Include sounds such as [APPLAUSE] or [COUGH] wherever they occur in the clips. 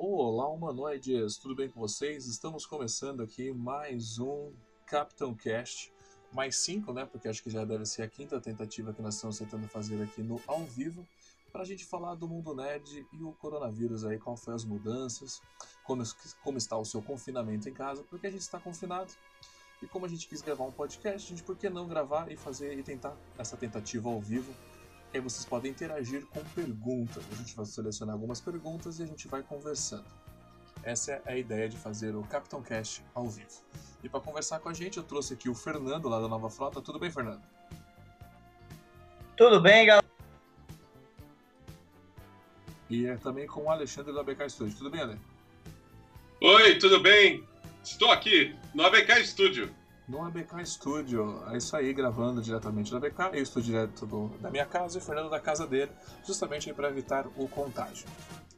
Olá, humanoides! Tudo bem com vocês? Estamos começando aqui mais um Capitão Cast, mais cinco, né? Porque acho que já deve ser a quinta tentativa que nós estamos tentando fazer aqui no ao vivo, para a gente falar do mundo nerd e o coronavírus aí, qual foi as mudanças, como, como está o seu confinamento em casa, porque a gente está confinado. E como a gente quis gravar um podcast, a gente por que não gravar e fazer e tentar essa tentativa ao vivo aí vocês podem interagir com perguntas. A gente vai selecionar algumas perguntas e a gente vai conversando. Essa é a ideia de fazer o Capitão Cast ao vivo. E para conversar com a gente, eu trouxe aqui o Fernando lá da Nova Frota. Tudo bem, Fernando? Tudo bem, galera? E é também com o Alexandre do ABK Studio. Tudo bem, Ale? Oi, tudo bem? Estou aqui no ABK Studio no ABK Studio. É isso aí, gravando diretamente do ABK. Eu estou direto do, da minha casa e o Fernando da casa dele, justamente para evitar o contágio.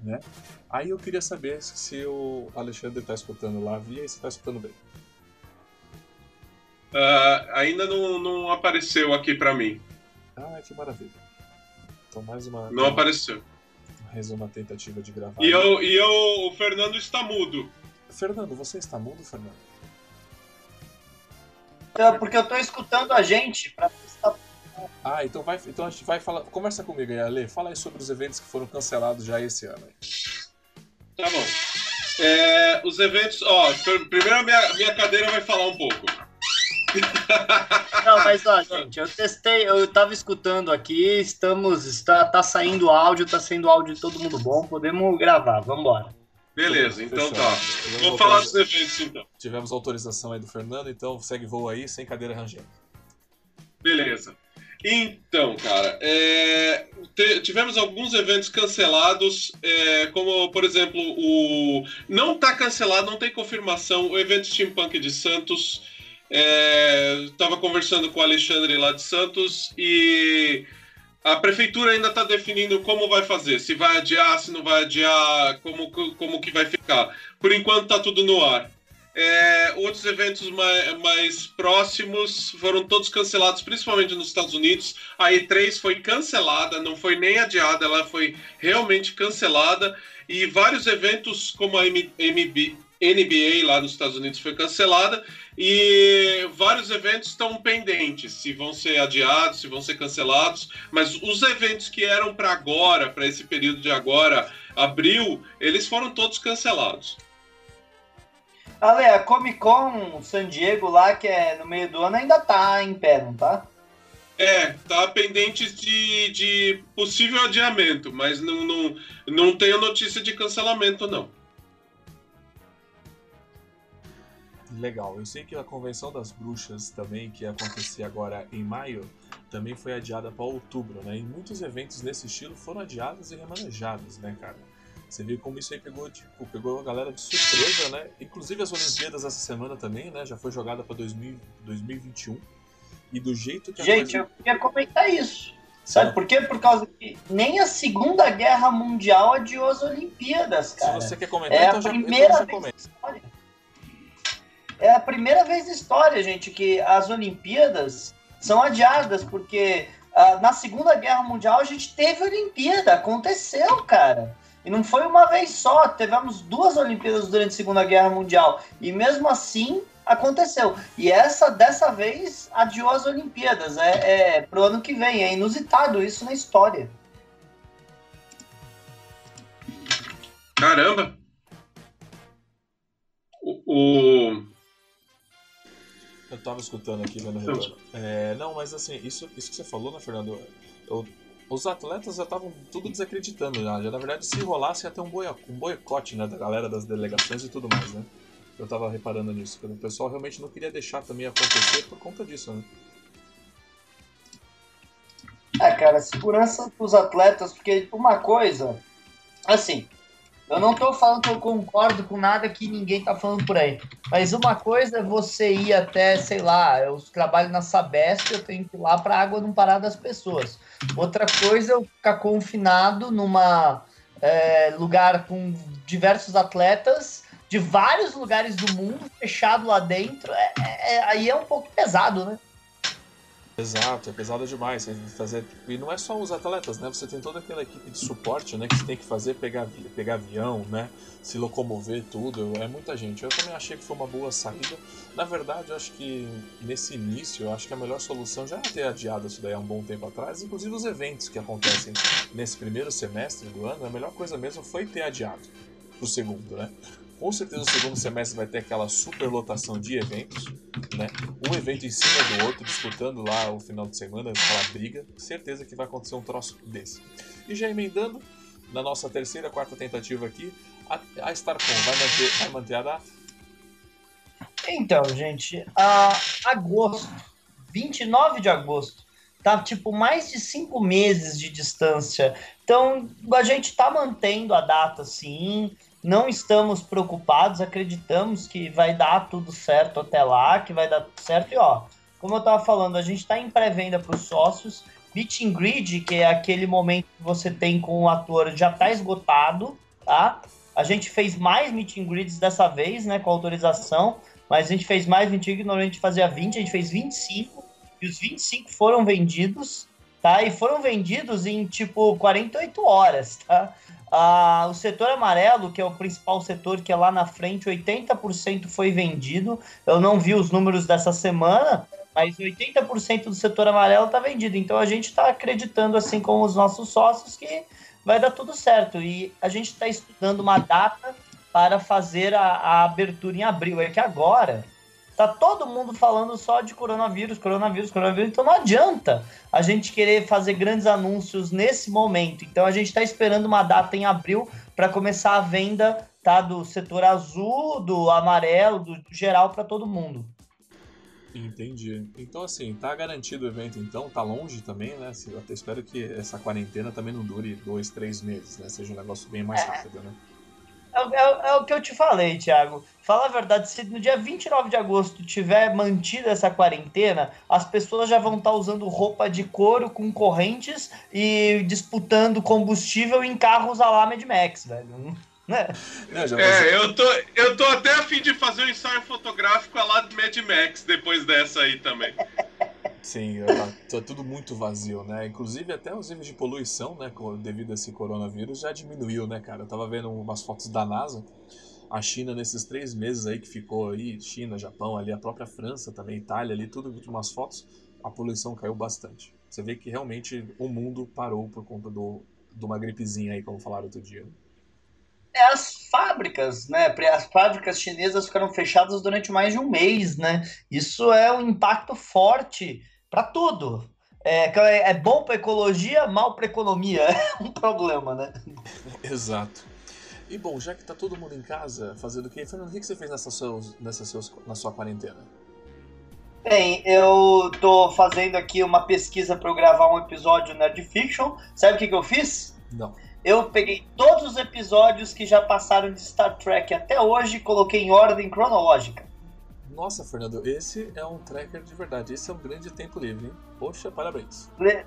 Né? Aí eu queria saber se o Alexandre está escutando lá via e se está escutando bem. Uh, ainda não, não apareceu aqui para mim. Ah, que maravilha. Então mais uma. Não apareceu. Mais uma tentativa de gravar. E, eu, e eu, o Fernando está mudo. Fernando, você está mudo, Fernando? Então, porque eu tô escutando a gente pra ah, então vai, então a gente vai falar. Conversa comigo aí, Ale. Fala aí sobre os eventos que foram cancelados já esse ano. Tá bom. É, os eventos, ó, primeiro a minha, minha cadeira vai falar um pouco. Não, mas ó, gente, eu testei, eu tava escutando aqui, estamos, está, tá saindo áudio, tá saindo áudio de todo mundo bom, podemos gravar, vambora. Beleza, então tá. Vou falar dos eventos então. Tivemos autorização aí do Fernando, então segue voo aí, sem cadeira rangendo. Beleza. Então, cara, é, tivemos alguns eventos cancelados, é, como por exemplo o não está cancelado, não tem confirmação o evento Steampunk de Santos. Estava é, conversando com o Alexandre lá de Santos e a prefeitura ainda está definindo como vai fazer, se vai adiar, se não vai adiar, como, como que vai ficar. Por enquanto está tudo no ar. É, outros eventos mais, mais, próximos foram todos cancelados, principalmente nos Estados Unidos. A E3 foi cancelada, não foi nem adiada, ela foi realmente cancelada. E vários eventos, como a MB, NBA lá nos Estados Unidos foi cancelada e vários eventos estão pendentes, se vão ser adiados, se vão ser cancelados, mas os eventos que eram para agora, para esse período de agora, abril, eles foram todos cancelados. Ale, a Comic Con San Diego lá, que é no meio do ano, ainda tá em pé, não tá? É, tá pendente de, de possível adiamento, mas não, não, não tenho notícia de cancelamento, não. Legal. Eu sei que a Convenção das Bruxas também, que ia acontecer agora em maio, também foi adiada para outubro, né? E muitos eventos nesse estilo foram adiados e remanejados, né, cara? Você viu como isso aí pegou, tipo, pegou a galera de surpresa, né? Inclusive as Olimpíadas essa semana também, né? Já foi jogada para 2021. E do jeito que Gente, coisa... eu queria comentar isso. Sabe por quê? Por causa que nem a Segunda Guerra Mundial adiou as Olimpíadas, cara. Se você quer comentar, é então, a primeira já, então já comenta. É a primeira vez na história, gente, que as Olimpíadas são adiadas, porque uh, na Segunda Guerra Mundial a gente teve Olimpíada, aconteceu, cara. E não foi uma vez só, tivemos duas Olimpíadas durante a Segunda Guerra Mundial. E mesmo assim aconteceu. E essa, dessa vez, adiou as Olimpíadas. É, é pro ano que vem. É inusitado isso na história. Caramba! O, o, eu tava escutando aqui, vendo retorno. É, não, mas assim, isso, isso que você falou, né, Fernando? Eu, os atletas já estavam tudo desacreditando já. já. Na verdade, se rolasse ia ter um, boia, um boicote né, da galera das delegações e tudo mais, né? Eu tava reparando nisso. O pessoal realmente não queria deixar também acontecer por conta disso, né? É, cara, segurança dos atletas, porque uma coisa, assim, eu não estou falando que eu concordo com nada que ninguém está falando por aí. Mas uma coisa é você ir até, sei lá, eu trabalho na Sabesp, eu tenho que ir lá para a água não parar das pessoas. Outra coisa é eu ficar confinado numa é, lugar com diversos atletas de vários lugares do mundo, fechado lá dentro. É, é, é aí é um pouco pesado, né? Exato, é pesado demais. Fazer... E não é só os atletas, né? Você tem toda aquela equipe de suporte, né? Que você tem que fazer pegar, pegar avião, né? Se locomover, tudo. É muita gente. Eu também achei que foi uma boa saída. Na verdade, eu acho que nesse início, eu acho que a melhor solução já era ter adiado isso daí há um bom tempo atrás. Inclusive os eventos que acontecem nesse primeiro semestre do ano, a melhor coisa mesmo foi ter adiado pro segundo, né? Com certeza o segundo semestre vai ter aquela superlotação de eventos, né? Um evento em cima do outro, disputando lá o final de semana, aquela briga. Certeza que vai acontecer um troço desse. E já emendando, na nossa terceira, quarta tentativa aqui, a, Starcom vai manter, vai manter a data? Então, gente, a agosto, 29 de agosto, tá tipo mais de cinco meses de distância. Então, a gente tá mantendo a data sim não estamos preocupados, acreditamos que vai dar tudo certo até lá, que vai dar tudo certo. E ó, como eu estava falando, a gente está em pré-venda para os sócios. Meet and Greet, que é aquele momento que você tem com o ator, já está esgotado, tá? A gente fez mais Meet and Greets dessa vez, né, com autorização, mas a gente fez mais 20, normalmente a gente fazia 20, a gente fez 25, e os 25 foram vendidos, tá? E foram vendidos em, tipo, 48 horas, tá? Ah, o setor amarelo, que é o principal setor que é lá na frente, 80% foi vendido. Eu não vi os números dessa semana, mas 80% do setor amarelo está vendido. Então a gente está acreditando, assim como os nossos sócios, que vai dar tudo certo. E a gente está estudando uma data para fazer a, a abertura em abril. É que agora Tá todo mundo falando só de coronavírus, coronavírus, coronavírus, então não adianta a gente querer fazer grandes anúncios nesse momento. Então a gente está esperando uma data em abril para começar a venda tá, do setor azul, do amarelo, do geral para todo mundo. Entendi. Então, assim, tá garantido o evento, então, tá longe também, né? Eu até espero que essa quarentena também não dure dois, três meses, né? Seja um negócio bem mais é. rápido, né? É, é, é, o que eu te falei, Thiago. Fala a verdade, se no dia 29 de agosto tiver mantida essa quarentena, as pessoas já vão estar tá usando roupa de couro com correntes e disputando combustível em carros a lá Mad Max, velho. Né? é, eu tô, eu tô até a fim de fazer um ensaio fotográfico a lá Mad Max depois dessa aí também. Sim, tá, tá, tudo muito vazio, né? Inclusive até os níveis de poluição, né, devido a esse coronavírus, já diminuiu, né, cara? Eu tava vendo umas fotos da NASA, a China nesses três meses aí que ficou aí, China, Japão, ali a própria França também, Itália ali, tudo umas fotos, a poluição caiu bastante. Você vê que realmente o mundo parou por conta do, de uma gripezinha aí, como falaram outro dia. É as fábricas, né? As fábricas chinesas ficaram fechadas durante mais de um mês, né? Isso é um impacto forte para tudo. É, é bom para ecologia, mal para economia. [LAUGHS] É um problema, né? Exato. E bom, já que tá todo mundo em casa fazendo o quê? Fernando, o que você fez nessa, seus, nessa seus, na sua quarentena? Bem, eu tô fazendo aqui uma pesquisa para eu gravar um episódio Nerd Fiction. Sabe o que, que eu fiz? Não. Eu peguei todos os episódios que já passaram de Star Trek até hoje e coloquei em ordem cronológica. Nossa, Fernando, esse é um tracker de verdade. Esse é um grande tempo livre, hein? Poxa, parabéns. Le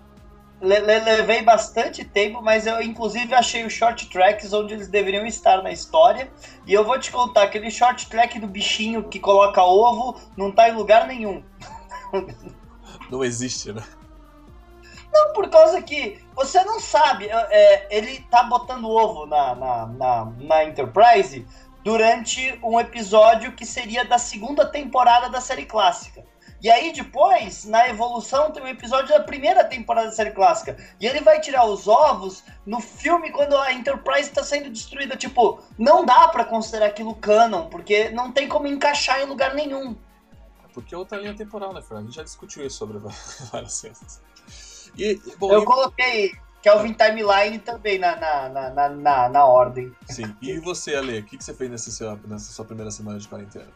le levei bastante tempo, mas eu inclusive achei os short tracks onde eles deveriam estar na história. E eu vou te contar, aquele short track do bichinho que coloca ovo não tá em lugar nenhum. [LAUGHS] Não existe, né? Não, por causa que você não sabe. É, ele tá botando ovo na, na, na, na Enterprise durante um episódio que seria da segunda temporada da série clássica. E aí depois, na evolução, tem um episódio da primeira temporada da série clássica. E ele vai tirar os ovos no filme quando a Enterprise está sendo destruída. Tipo, não dá para considerar aquilo canon, porque não tem como encaixar em lugar nenhum. Porque é outra linha temporal, né, Fran? A gente já discutiu isso sobre [LAUGHS] várias cenas. E, bom, Eu e... coloquei Kelvin é Timeline também na, na, na, na, na ordem. Sim. E você, Ale, o que, que você fez nessa sua, nessa sua primeira semana de quarentena?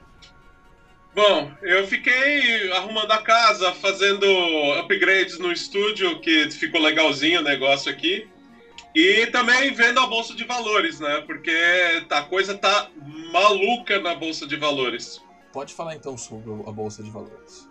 Bom, eu fiquei arrumando a casa, fazendo upgrades no estúdio, que ficou legalzinho o negócio aqui. E também vendo a bolsa de valores, né? Porque a coisa tá maluca na bolsa de valores. Pode falar então sobre a bolsa de valores.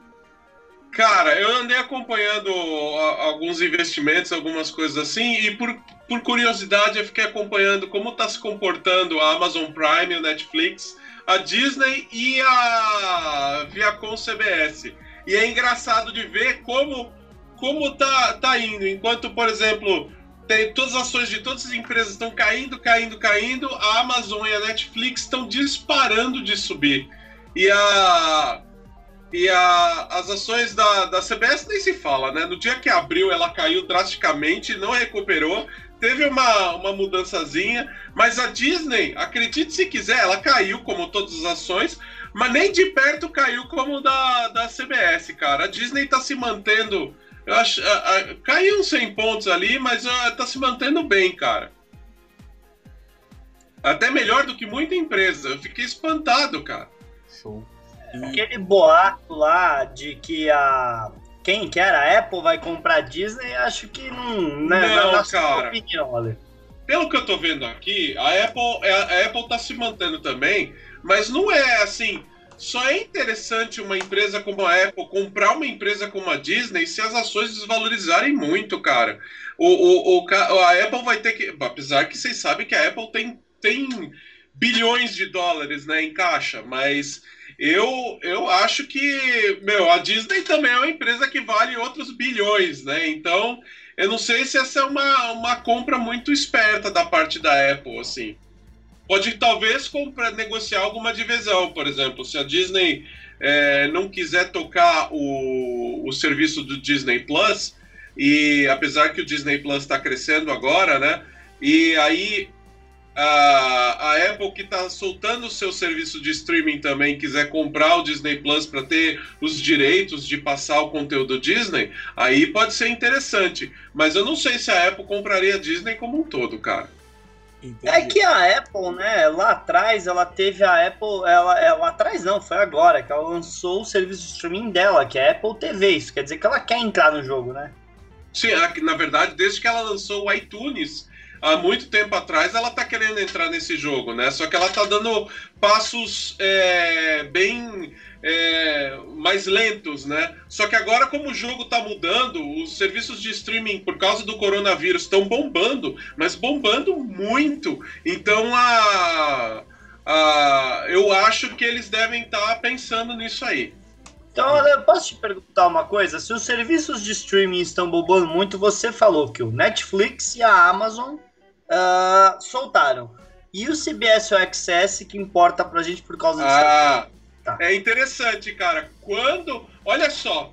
Cara, eu andei acompanhando alguns investimentos, algumas coisas assim, e por, por curiosidade eu fiquei acompanhando como está se comportando a Amazon Prime, o Netflix, a Disney e a Viacom CBS. E é engraçado de ver como como tá, tá indo. Enquanto, por exemplo, tem, todas as ações de todas as empresas estão caindo, caindo, caindo, a Amazon e a Netflix estão disparando de subir. E a. E a, as ações da, da CBS nem se fala, né? No dia que abriu, ela caiu drasticamente, não recuperou. Teve uma, uma mudançazinha, mas a Disney, acredite se quiser, ela caiu como todas as ações, mas nem de perto caiu como da, da CBS, cara. A Disney tá se mantendo eu acho, a, a, caiu uns 100 pontos ali, mas a, tá se mantendo bem, cara. Até melhor do que muita empresa. Eu fiquei espantado, cara. Show. Aquele boato lá de que a. Quem que era? A Apple vai comprar a Disney, acho que não. Né, não, na cara. Opinião. Pelo que eu tô vendo aqui, a Apple, a Apple tá se mantendo também, mas não é assim só é interessante uma empresa como a Apple comprar uma empresa como a Disney se as ações desvalorizarem muito, cara. O, o, o, a Apple vai ter que. Apesar que vocês sabem que a Apple tem, tem bilhões de dólares né, em caixa, mas eu, eu acho que, meu, a Disney também é uma empresa que vale outros bilhões, né? Então, eu não sei se essa é uma, uma compra muito esperta da parte da Apple, assim pode talvez comprar, negociar alguma divisão, por exemplo, se a Disney é, não quiser tocar o, o serviço do Disney Plus, e apesar que o Disney Plus está crescendo agora, né? E aí a, a Apple que está soltando o seu serviço de streaming também quiser comprar o Disney Plus para ter os direitos de passar o conteúdo Disney, aí pode ser interessante. Mas eu não sei se a Apple compraria a Disney como um todo, cara. Entendi. É que a Apple, né, lá atrás, ela teve a Apple, ela, ela lá atrás não, foi agora, que ela lançou o serviço de streaming dela, que é a Apple TV, isso quer dizer que ela quer entrar no jogo, né? Sim, na verdade, desde que ela lançou o iTunes, há muito tempo atrás, ela tá querendo entrar nesse jogo, né? Só que ela tá dando passos é, bem é, mais lentos, né? Só que agora, como o jogo está mudando, os serviços de streaming, por causa do coronavírus, estão bombando, mas bombando muito. Então, a, a, eu acho que eles devem estar tá pensando nisso aí. Então, posso te perguntar uma coisa? Se os serviços de streaming estão bombando muito, você falou que o Netflix e a Amazon uh, soltaram. E o CBS All Access, que importa pra gente por causa disso? Ah, Tá. É interessante, cara. Quando. Olha só.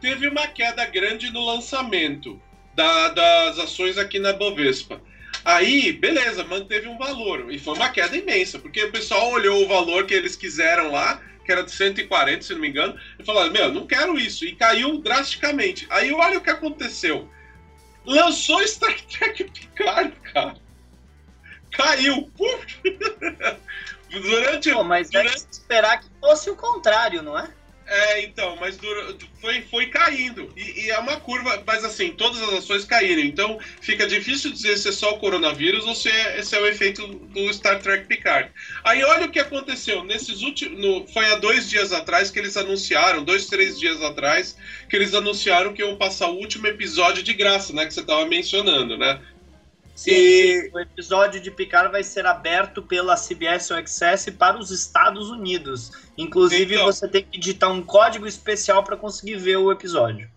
Teve uma queda grande no lançamento da, das ações aqui na Bovespa. Aí, beleza, manteve um valor. E foi uma queda imensa, porque o pessoal olhou o valor que eles quiseram lá, que era de 140, se não me engano, e falaram: Meu, não quero isso. E caiu drasticamente. Aí, olha o que aconteceu. Lançou Star Trek Picard, cara. Caiu. [LAUGHS] Durante. Pô, mas durante... esperar que fosse o contrário, não é? É, então, mas foi, foi caindo. E, e, é uma curva, mas assim, todas as ações caíram. Então fica difícil dizer se é só o coronavírus ou se é, se é o efeito do Star Trek Picard. Aí olha o que aconteceu. Nesses últimos. No, foi há dois dias atrás que eles anunciaram, dois, três dias atrás, que eles anunciaram que iam passar o último episódio de graça, né? Que você estava mencionando, né? Sim, e... o episódio de Picard vai ser aberto pela CBS All Access para os Estados Unidos. Inclusive, então... você tem que digitar um código especial para conseguir ver o episódio.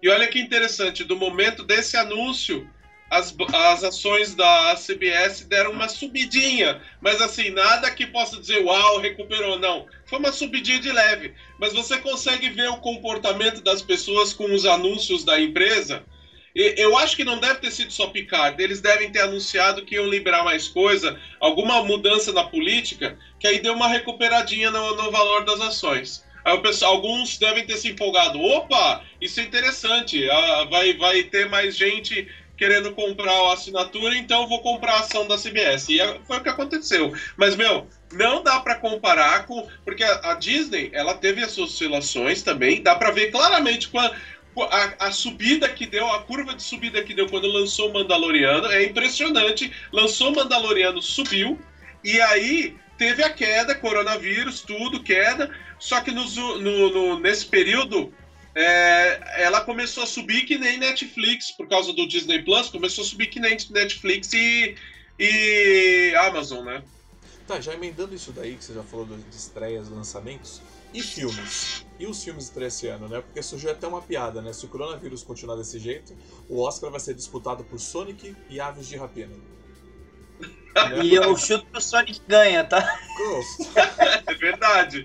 E olha que interessante, do momento desse anúncio, as, as ações da CBS deram uma subidinha, mas assim, nada que possa dizer, uau, recuperou, não. Foi uma subidinha de leve, mas você consegue ver o comportamento das pessoas com os anúncios da empresa eu acho que não deve ter sido só Picard. Eles devem ter anunciado que iam liberar mais coisa, alguma mudança na política, que aí deu uma recuperadinha no, no valor das ações. Aí o pessoal, alguns devem ter se empolgado. Opa, isso é interessante. Ah, vai, vai ter mais gente querendo comprar a assinatura, então vou comprar a ação da CBS. E é, foi o que aconteceu. Mas, meu, não dá para comparar com. Porque a, Disney, ela teve as suas oscilações também. Dá para ver claramente quando a, a, subida que deu, a curva de subida que deu quando lançou o Mandaloriano é impressionante. Lançou o Mandaloriano, subiu, e aí teve a queda, coronavírus, tudo, queda. Só que no, no, nesse período é, ela começou a subir que nem Netflix, por causa do Disney Plus, começou a subir que nem Netflix e, e Amazon, né? Tá, já emendando isso daí, que você já falou de estreias, lançamentos, e filmes? E os filmes estreiam esse ano, né? Porque surgiu até uma piada, né? Se o coronavírus continuar desse jeito, o Oscar vai ser disputado por Sonic e Aves de Rapina. [LAUGHS] E eu chuto que o Sonic ganha, tá? é verdade.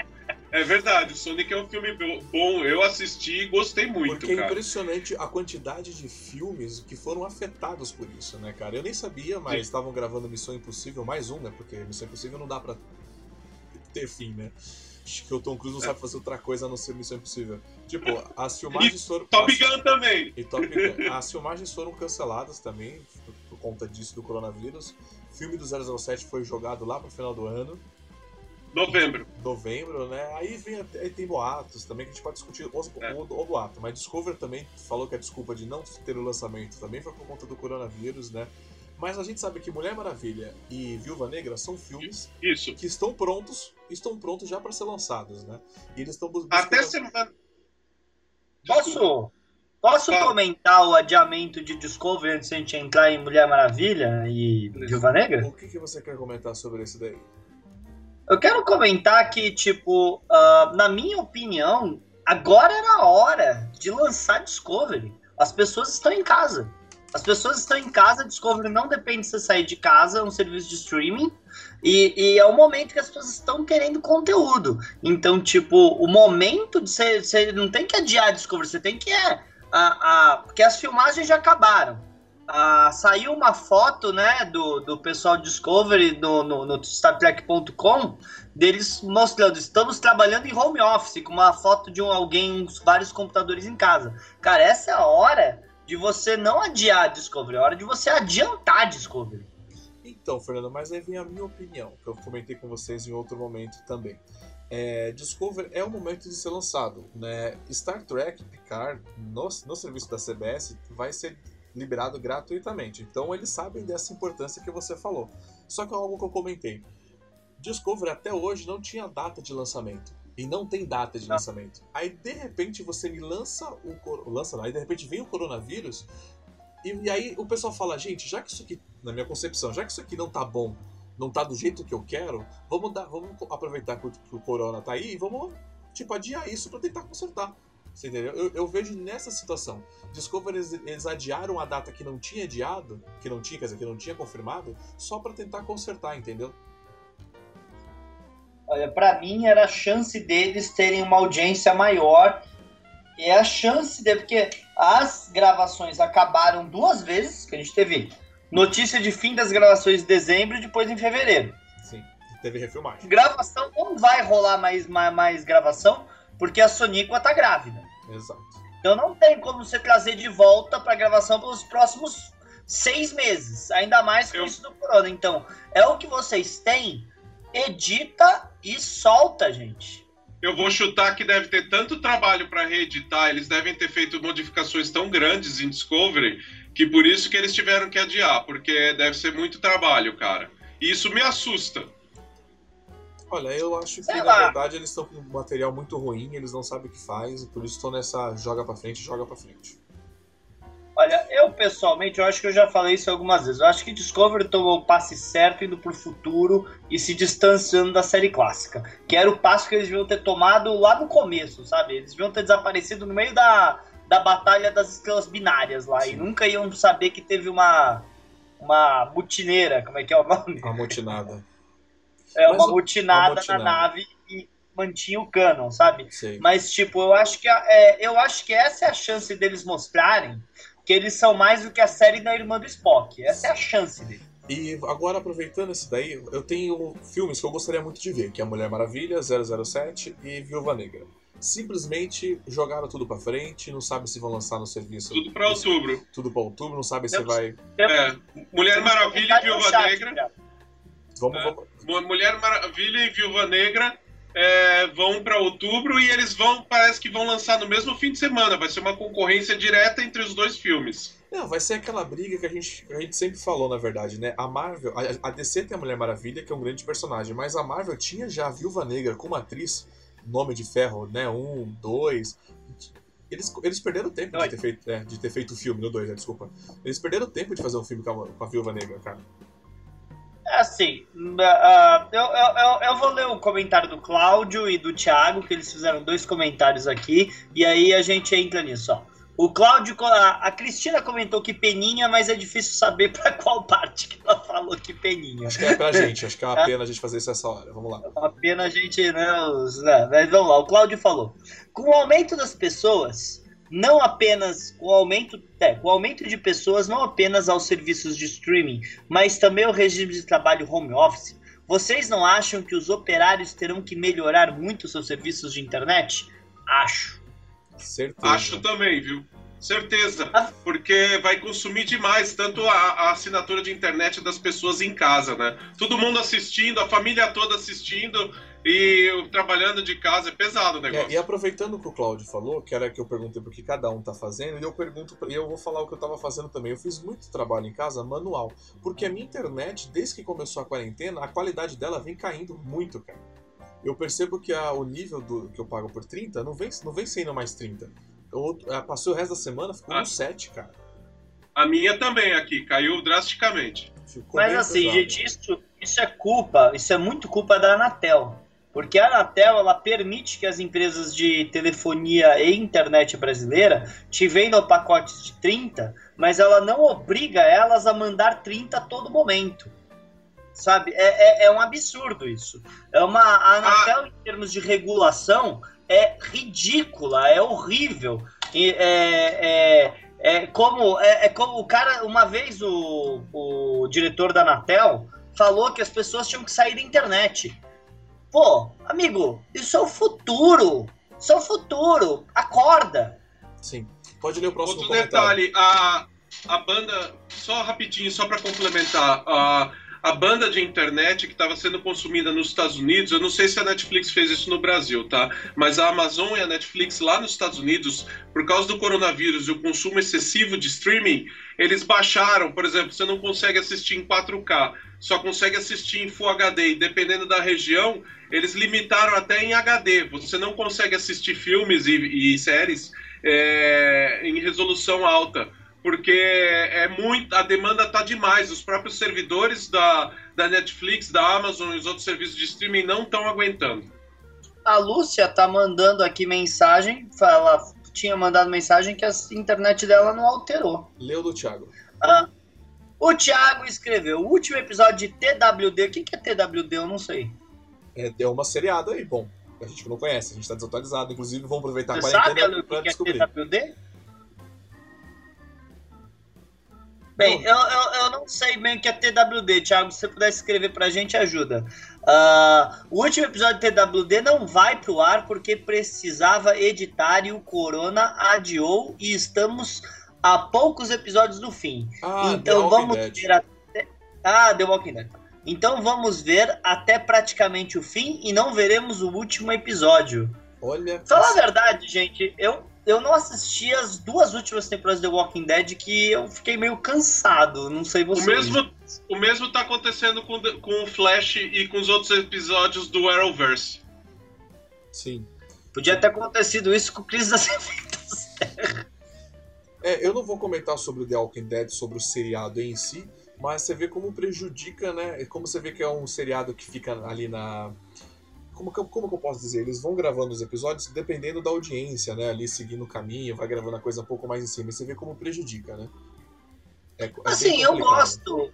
É verdade, o Sonic é um filme bom. Eu assisti e gostei muito, Porque cara. é impressionante a quantidade de filmes que foram afetados por isso, né, cara? Eu nem sabia, mas estavam gravando Missão Impossível mais um, né? Porque Missão Impossível não dá pra ter fim, né? Acho que o Tom Cruise não é. sabe fazer outra coisa a não ser Missão Impossível. Tipo, as [LAUGHS] filmagens e foram. Top Gun também! E Top Gun. As filmagens foram canceladas também, por conta disso do coronavírus. O filme do 007 foi jogado lá pro final do ano. Novembro. Novembro, né? Aí vem aí tem boatos também que a gente pode discutir os, é. o, o, boato. Mas Discover também falou que a desculpa de não ter o lançamento também foi por conta do coronavírus, né? Mas a gente sabe que Mulher Maravilha e Viúva Negra são filmes Isso. que estão prontos, estão prontos já para ser lançados, né? E eles estão buscando... Até semana. Posso, posso comentar o adiamento de Discovery antes de a gente entrar em Mulher Maravilha e Viúva Negra? O que, que você quer comentar sobre isso daí? Eu quero comentar que, tipo, uh, na minha opinião, agora era a hora de lançar Discovery. As pessoas estão em casa. As pessoas estão em casa, Discovery não depende de você sair de casa, é um serviço de streaming. E, e, é o momento que as pessoas estão querendo conteúdo. Então, tipo, o momento de você. Você não tem que adiar Discovery, você tem que. É, a, a, porque as filmagens já acabaram. Ah, saiu uma foto, né, do, do pessoal Discovery no, no, no StarTrek.com deles mostrando, estamos trabalhando em home office, com uma foto de um, alguém, vários computadores em casa. Cara, essa é a hora de você não adiar Discovery, é a hora de você adiantar Discovery. Então, Fernando, mas aí vem a minha opinião, que eu comentei com vocês em outro momento também. É, Discovery é o momento de ser lançado. Né? Star Trek Picard, no, no serviço da CBS, vai ser liberado gratuitamente. Então eles sabem dessa importância que você falou. Só que é algo que eu comentei. Discovery até hoje não tinha data de lançamento. E não tem data de não. lançamento. Aí de repente você me lança o. Lança, aí de repente vem o coronavírus. E, e, aí o pessoal fala, gente, já que isso aqui, na minha concepção, já que isso aqui não tá bom, não tá do jeito que eu quero, vamos dar, vamos aproveitar que o, que o corona tá aí e vamos, tipo, adiar isso para tentar consertar. Você entendeu? Eu, eu, vejo nessa situação. Discovery, eles, eles, adiaram a data que não tinha adiado, que não tinha, quer dizer, que não tinha confirmado, só para tentar consertar, entendeu? Olha, para mim era a chance deles terem uma audiência maior. E é a chance de. Porque as gravações acabaram duas vezes, que a gente teve notícia de fim das gravações em dezembro e depois em fevereiro. Sim, teve refilmagem. Gravação não vai rolar mais, mais, mais gravação, porque a Soníqua tá grávida. Exato. Então não tem como você trazer de volta para gravação pelos próximos seis meses, ainda mais com Eu... isso do corona. Então, é o que vocês têm, edita e solta, gente. Eu vou chutar que deve ter tanto trabalho para reeditar, eles devem ter feito modificações tão grandes em Discovery, que por isso que eles tiveram que adiar, porque deve ser muito trabalho, cara. E isso me assusta. Olha, eu acho que Sei na lá. verdade eles estão com um material muito ruim, eles não sabem o que faz, e por isso estão nessa joga para frente, joga para frente. Olha, eu pessoalmente, eu acho que eu já falei isso algumas vezes. Eu acho que Discovery tomou o passe certo indo pro futuro e se distanciando da série clássica. Que era o passo que eles deviam ter tomado lá no começo, sabe? Eles deviam ter desaparecido no meio da, da batalha das estrelas binárias lá. Sim. E nunca iam saber que teve uma, uma mutineira, como é que é o nome? Uma mutinada. é, uma mutinada, na nave e mantinha o canon, sabe? Sim. Mas, tipo, eu acho que é, eu acho que essa é a chance deles mostrarem que eles são mais do que a série da irmã do Spock. Essa é a chance dele. E agora, aproveitando isso daí, eu tenho filmes que eu gostaria muito de ver, que é Mulher Maravilha, 007 e Viúva Negra. Simplesmente jogaram tudo para frente, não sabe se vão lançar no serviço. Tudo para outubro. Tudo para outubro, não sabe se vai. É, Mulher Maravilha e Viúva Negra. Vamos, é. vamos. Mulher Maravilha e Viúva Negra é, vão para outubro e eles vão, parece que vão lançar no mesmo fim de semana. Vai ser uma concorrência direta entre os dois filmes. Não, vai ser aquela briga que a gente, a gente sempre falou, na verdade, né? A Marvel, a, a DC tem a Mulher Maravilha, que é um grande personagem, mas a Marvel tinha já a Viúva Negra como atriz, nome de ferro, né? Um, dois. Eles, eles perderam tempo de ter, feito, é, de ter feito o filme, no dois, né? desculpa. Eles perderam tempo de fazer um filme com a, com a Viúva Negra, cara. Assim, uh, eu, eu, eu, vou ler o comentário do Cláudio e do Thiago, que eles fizeram dois comentários aqui, e aí a gente entra nisso, ó. O Cláudio, a, a Cristina comentou que peninha, mas é difícil saber para qual parte que ela falou que peninha. Acho que é pra gente, acho que é uma [LAUGHS] pena a gente fazer isso essa hora. Vamos lá. É uma pena a gente, né, os, né, mas vamos lá. O Cláudio falou: com o aumento das pessoas, não apenas com o aumento, é, com o aumento de pessoas, não apenas aos serviços de streaming, mas também o regime de trabalho home office. Vocês não acham que os operários terão que melhorar muito seus serviços de internet? Acho. Certeza. Acho também, viu? Certeza. Ah. Porque vai consumir demais tanto a, a, assinatura de internet das pessoas em casa, né? Todo mundo assistindo, a família toda assistindo e trabalhando de casa é pesado o negócio. É, e aproveitando o que o Claudio falou, que era que eu perguntei por que cada um tá fazendo, e eu pergunto, e eu vou falar o que eu tava fazendo também. Eu fiz muito trabalho em casa manual, porque a minha internet, desde que começou a quarentena, a qualidade dela vem caindo muito, cara eu percebo que a, o nível do, que eu pago por 30 não vem, não vem sendo mais 30. Eu, é, passou o resto da semana, ficou ah. no 7, cara. A minha também aqui, caiu drasticamente. Ficou Mas assim, pesado. gente, isso, isso é culpa, isso é muito culpa da Anatel. Porque a Anatel ela permite que as empresas de telefonia e internet brasileira te vendam pacotes de 30, mas ela não obriga elas a mandar 30 a todo momento sabe? É, é, é, um absurdo isso. É uma a Anatel ah. em termos de regulação é ridícula, é horrível. E, é, é, é como é, é, como o cara uma vez o, o diretor da Anatel falou que as pessoas tinham que sair da internet. Pô, amigo, isso é o futuro. Isso é o futuro. Acorda. Sim. Pode ler o próximo Outro comentário. detalhe, a, a banda, só rapidinho, só para complementar, a a banda de internet que estava sendo consumida nos Estados Unidos, eu não sei se a Netflix fez isso no Brasil, tá? Mas a Amazon e a Netflix lá nos Estados Unidos, por causa do coronavírus e o consumo excessivo de streaming, eles baixaram, por exemplo, você não consegue assistir em 4K, só consegue assistir em Full HD, e dependendo da região, eles limitaram até em HD. Você não consegue assistir filmes e, e séries é, em resolução alta porque é muito, a demanda está demais. Os próprios servidores da, da Netflix, da Amazon e os outros serviços de streaming não estão aguentando. A Lúcia tá mandando aqui mensagem, ela tinha mandado mensagem que a internet dela não alterou. Leu do Thiago. Ah, o Thiago escreveu o último episódio de TWD. O que, que é TWD? Eu não sei. É, deu uma seriada aí, bom. A gente não conhece, a gente está desatualizado. Inclusive, vamos aproveitar Você a quarentena para descobrir. É TWD? Bem, eu, eu, eu, não sei bem o que é TWD, Thiago. Se você puder escrever pra gente, ajuda. Uh, o último episódio de TWD não vai pro ar porque precisava editar e o Corona adiou e estamos a poucos episódios do fim. Ah, então vamos até. Ah, The Walking Dead. Então vamos ver até praticamente o fim e não veremos o último episódio. Olha. Fala a verdade, gente. Eu eu não assisti as duas últimas temporadas de The Walking Dead que eu fiquei meio cansado, não sei vocês. O mesmo, o mesmo tá acontecendo com, com o Flash e com os outros episódios do Arrowverse. Sim. Podia ter acontecido isso com o Cris das Infinitas É, eu não vou comentar sobre o The Walking Dead, sobre o seriado em si, mas você vê como prejudica, né? Como você vê que é um seriado que fica ali na como que, eu, como que eu posso dizer? Eles vão gravando os episódios dependendo da audiência, né? Ali seguindo o caminho, vai gravando a coisa um pouco mais em cima. E você vê como prejudica, né? É, é assim, eu gosto.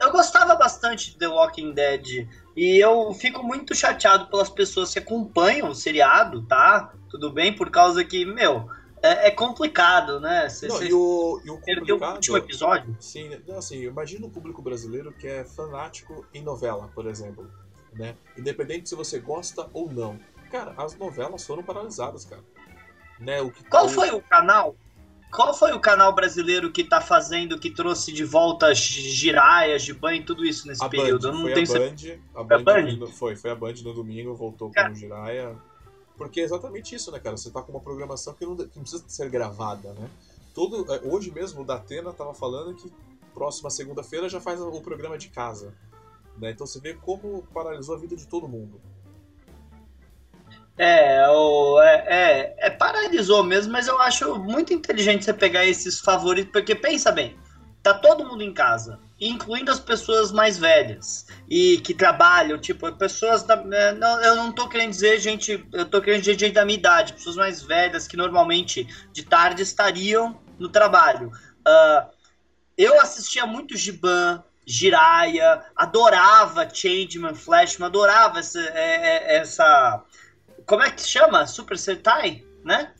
Eu gostava bastante de The Walking Dead. E eu fico muito chateado pelas pessoas que acompanham o seriado, tá? Tudo bem, por causa que, meu, é, é complicado, né? Cê, não, cê e o, e o perdeu o último episódio. Sim, assim, imagina o público brasileiro que é fanático em novela, por exemplo né? Independente se você gosta ou não. Cara, as novelas foram paralisadas, cara. Né? O que, Qual foi o canal? Qual foi o canal brasileiro que tá fazendo, que trouxe de volta giraias de banho tudo isso nesse a período? Band, não foi tenho a Band, a Band, a Band? Foi, foi a Band no domingo, voltou cara. com giraia. Porque é exatamente isso, né, cara? Você tá com uma programação que não, que não precisa ser gravada, né? Todo, é, hoje mesmo o Datena tava falando que próxima segunda-feira já faz o programa de casa. Né? Então você vê como paralisou a vida de todo mundo. É, é, é, é, paralisou mesmo, mas eu acho muito inteligente você pegar esses favoritos, porque pensa bem, tá todo mundo em casa. Incluindo as pessoas mais velhas e que trabalham, tipo, pessoas da, é, não, eu não tô querendo dizer gente, eu tô querendo dizer gente da minha idade, pessoas mais velhas que normalmente de tarde estariam no trabalho. Uh, eu assistia muito Giban, Jiraya, adorava Changeman, Flashman, adorava essa, é, é, essa como é que chama? Super Sentai, né?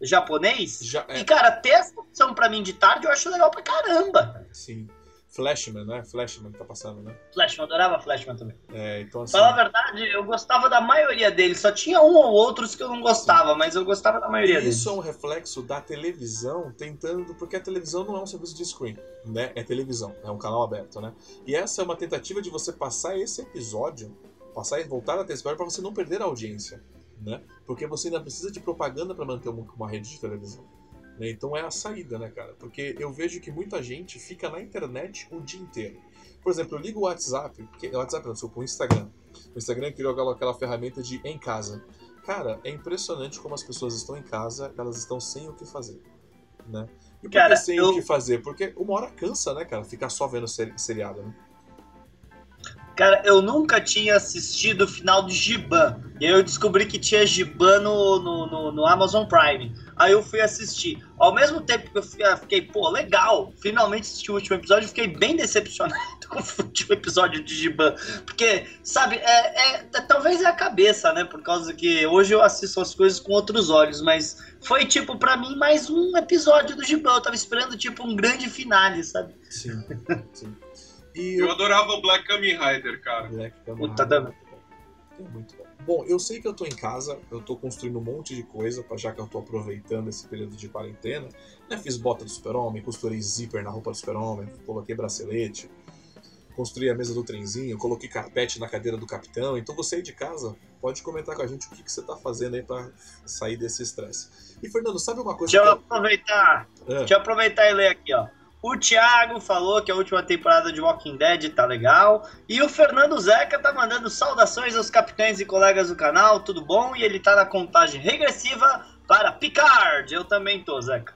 Japonês. Já, é. E, cara, ter essa opção pra mim de tarde eu acho legal pra caramba. Sim. Flashman, né? Flashman que tá passando, né? Flashman, adorava Flashman também. É, então assim... Falar a verdade, eu gostava da maioria deles. Só tinha um ou outros que eu não gostava, Sim. mas eu gostava da maioria Isso deles. Isso é um reflexo da televisão tentando... Porque a televisão não é um serviço de screen, né? É televisão, é um canal aberto, né? E essa é uma tentativa de você passar esse episódio, passar e voltar a ter esse episódio pra você não perder a audiência, né? Porque você ainda precisa de propaganda para manter uma rede de televisão. Né? Então é a saída, né, cara? Porque eu vejo que muita gente fica na internet o dia inteiro. Por exemplo, eu ligo o WhatsApp, que, WhatsApp não, desculpa, o Instagram. O Instagram criou aquela, aquela ferramenta de em casa. Cara, é impressionante como as pessoas estão em casa, elas estão sem o que fazer, né? E por cara, que sem eu... o que fazer? Porque uma hora cansa, né, cara? Ficar só vendo seriado, né? Cara, eu nunca tinha assistido o final de Giban. E aí eu descobri que tinha Giban no, no, no, no, Amazon Prime. Aí eu fui assistir. Ao mesmo tempo que eu fiquei, pô, legal, finalmente assisti o último episódio, fiquei bem decepcionado [LAUGHS] com o último episódio de Giban. Porque, sabe, é, é, é, talvez é a cabeça, né? Por causa que hoje eu assisto as coisas com outros olhos, mas foi, tipo, para mim, mais um episódio do Giban. Eu tava esperando, tipo, um grande finale, sabe? Sim, [LAUGHS] sim. E eu, eu adorava o Black Kamen Rider, cara. Black Kamen Rider. É muito bom. Bom, eu sei que eu tô em casa, eu tô construindo um monte de coisa, já que eu tô aproveitando esse período de quarentena. Né? Fiz bota do super-homem, costurei zíper na roupa do super-homem, coloquei bracelete, construí a mesa do trenzinho, coloquei carpete na cadeira do capitão. Então você aí de casa, pode comentar com a gente o que, que você tá fazendo aí pra sair desse estresse. E Fernando, sabe uma coisa Deixa eu aproveitar, é. deixa eu aproveitar e ler aqui, ó. O Thiago falou que a última temporada de Walking Dead tá legal. E o Fernando Zeca tá mandando saudações aos capitães e colegas do canal, tudo bom? E ele tá na contagem regressiva para Picard. Eu também tô, Zeca.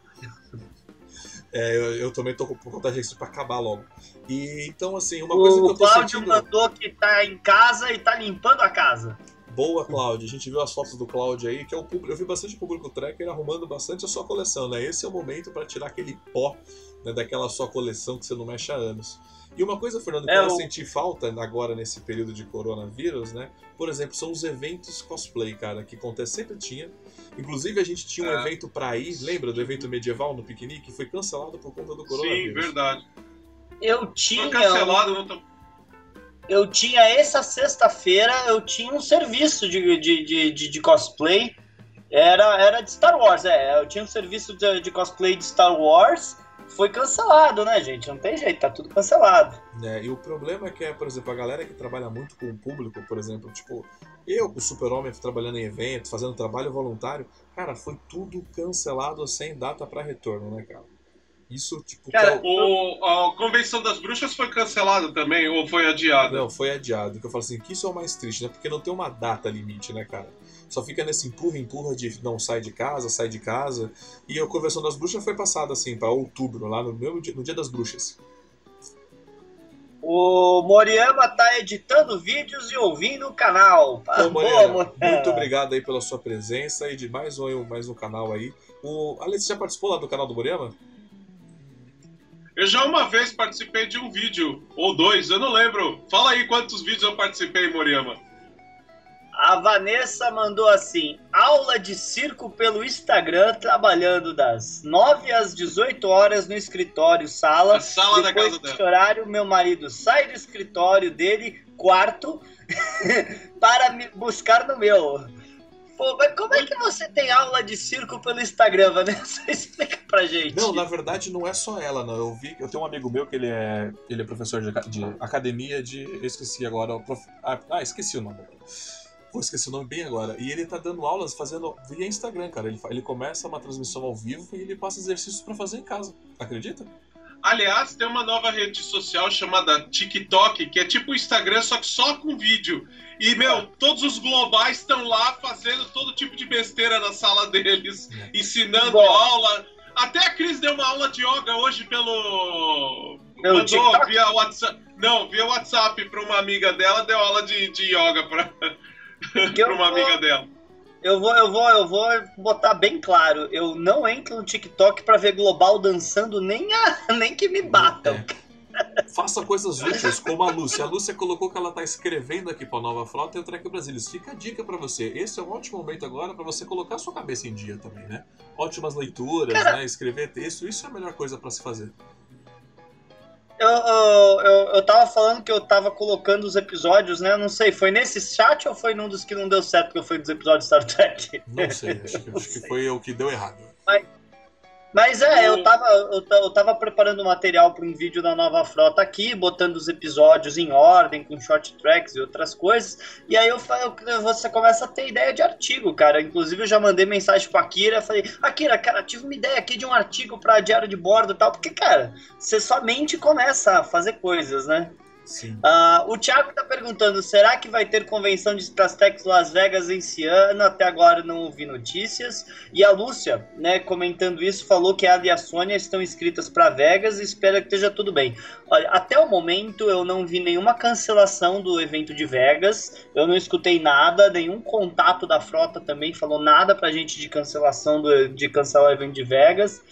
É, eu, eu também tô com contagem regressiva pra acabar logo. E então, assim, uma o coisa que eu tô Cláudio sentindo... mandou que tá em casa e tá limpando a casa. Boa, Cláudio. A gente viu as fotos do Cláudio aí, que é o público. Eu vi bastante público tracker arrumando bastante a sua coleção, né? Esse é o momento para tirar aquele pó né, daquela sua coleção que você não mexe há anos. E uma coisa, Fernando, que é eu o... senti falta agora nesse período de coronavírus, né? Por exemplo, são os eventos cosplay, cara, que acontece sempre tinha. Inclusive, a gente tinha um é. evento para ir, lembra do evento medieval no piquenique? Foi cancelado por conta do coronavírus. Sim, verdade. Eu tinha. Foi cancelado, não tô eu tinha essa sexta-feira, eu tinha um serviço de, de, de, de, de cosplay. Era, era de Star Wars, é. Eu tinha um serviço de, de, cosplay de Star Wars. Foi cancelado, né, gente? Não tem jeito, tá tudo cancelado. É, e o problema é que, é, por exemplo, a galera que trabalha muito com o público, por exemplo, tipo, eu, o Super-Homem, trabalhando em evento, fazendo trabalho voluntário, cara, foi tudo cancelado sem data para retorno, né, cara? Isso, tipo. Cara, é o, a Convenção das Bruxas foi cancelada também, ou foi adiada? Não, foi adiado. Que eu falo assim, que isso é o mais triste, né? Porque não tem uma data limite, né, cara? Só fica nesse empurra-empurra de não sai de casa, sai de casa. E a Convenção das Bruxas foi passada, assim, para outubro, lá no mesmo dia, no dia das bruxas. O Moriama tá editando vídeos e ouvindo o canal. Ô, Moriama, muito obrigado aí pela sua presença e de mais um, mais um canal aí. O Alex já participou lá do canal do Moriama? Eu já uma vez participei de um vídeo, ou dois, eu não lembro. Fala aí quantos vídeos eu participei, Moriyama. A Vanessa mandou assim: aula de circo pelo Instagram, trabalhando das 9 às 18 horas no escritório, sala. A sala Depois da casa dela. horário, meu marido sai do escritório dele, quarto, [LAUGHS] para me buscar no meu. Pô, mas como é que você tem aula de circo pelo Instagram, Vanessa? [LAUGHS] Explica pra gente. Não, na verdade não é só ela, não. Eu vi, eu tenho um amigo meu que ele é, ele é professor de, de academia de, eu esqueci agora, prof, ah, ah, esqueci o nome. Pô, esqueci o nome bem agora. E ele tá dando aulas fazendo via Instagram, cara. Ele, ele começa uma transmissão ao vivo e ele passa exercícios para fazer em casa. Acredita? Aliás, tem uma nova rede social chamada TikTok, que é tipo o Instagram, só que só com vídeo. E, meu, todos os globais estão lá fazendo todo tipo de besteira na sala deles, é. ensinando Bom. aula. até a Cris deu uma aula de yoga hoje pelo. Pelo Mandou TikTok? via WhatsApp. Não, via WhatsApp para uma amiga dela, deu aula de, de yoga para uma vou- amiga dela. Eu vou, eu vou, eu vou botar bem claro. Eu não entro no TikTok pra ver Global dançando nem, a, [LAUGHS] nem que me batam. É. Faça coisas úteis, como a Lúcia. A Lúcia colocou que ela tá escrevendo aqui pra Nova Frota e o Trek Brasilis. Fica a dica pra você. Esse é um ótimo momento agora pra você colocar a sua cabeça em dia também, né? Ótimas leituras, né? Escrever texto, isso é a melhor coisa pra se fazer. Eu, eu, eu, eu tava falando que eu tava colocando os episódios, né? Eu não sei, foi nesse chat ou foi num dos que não deu certo que eu fui dos episódios de Star Trek? Não sei, acho que, acho que foi o que deu errado. Mas é, O- eu tava, eu, ta- eu tava preparando material para um vídeo da nova frota aqui, botando os episódios em ordem, com short tracks e outras coisas. E aí eu, eu- você começa a ter ideia de artigo, cara. Inclusive eu já mandei mensagem pra Akira, falei, Akira, cara, tive uma ideia aqui de um artigo pra diário de bordo e tal, porque, cara, você somente começa a fazer coisas, né? Ah, o Thiago tá perguntando: será que vai ter convenção de Strastex Las Vegas esse ano? Até agora não ouvi notícias. E a Lúcia, né, comentando isso, falou que ela e a Sônia estão inscritas para Vegas e espera que esteja tudo bem. Olha, até o momento eu não vi nenhuma cancelação do evento de Vegas, eu não escutei nada, nenhum contato da frota também falou nada pra gente de cancelação do, de cancelar o evento de Vegas.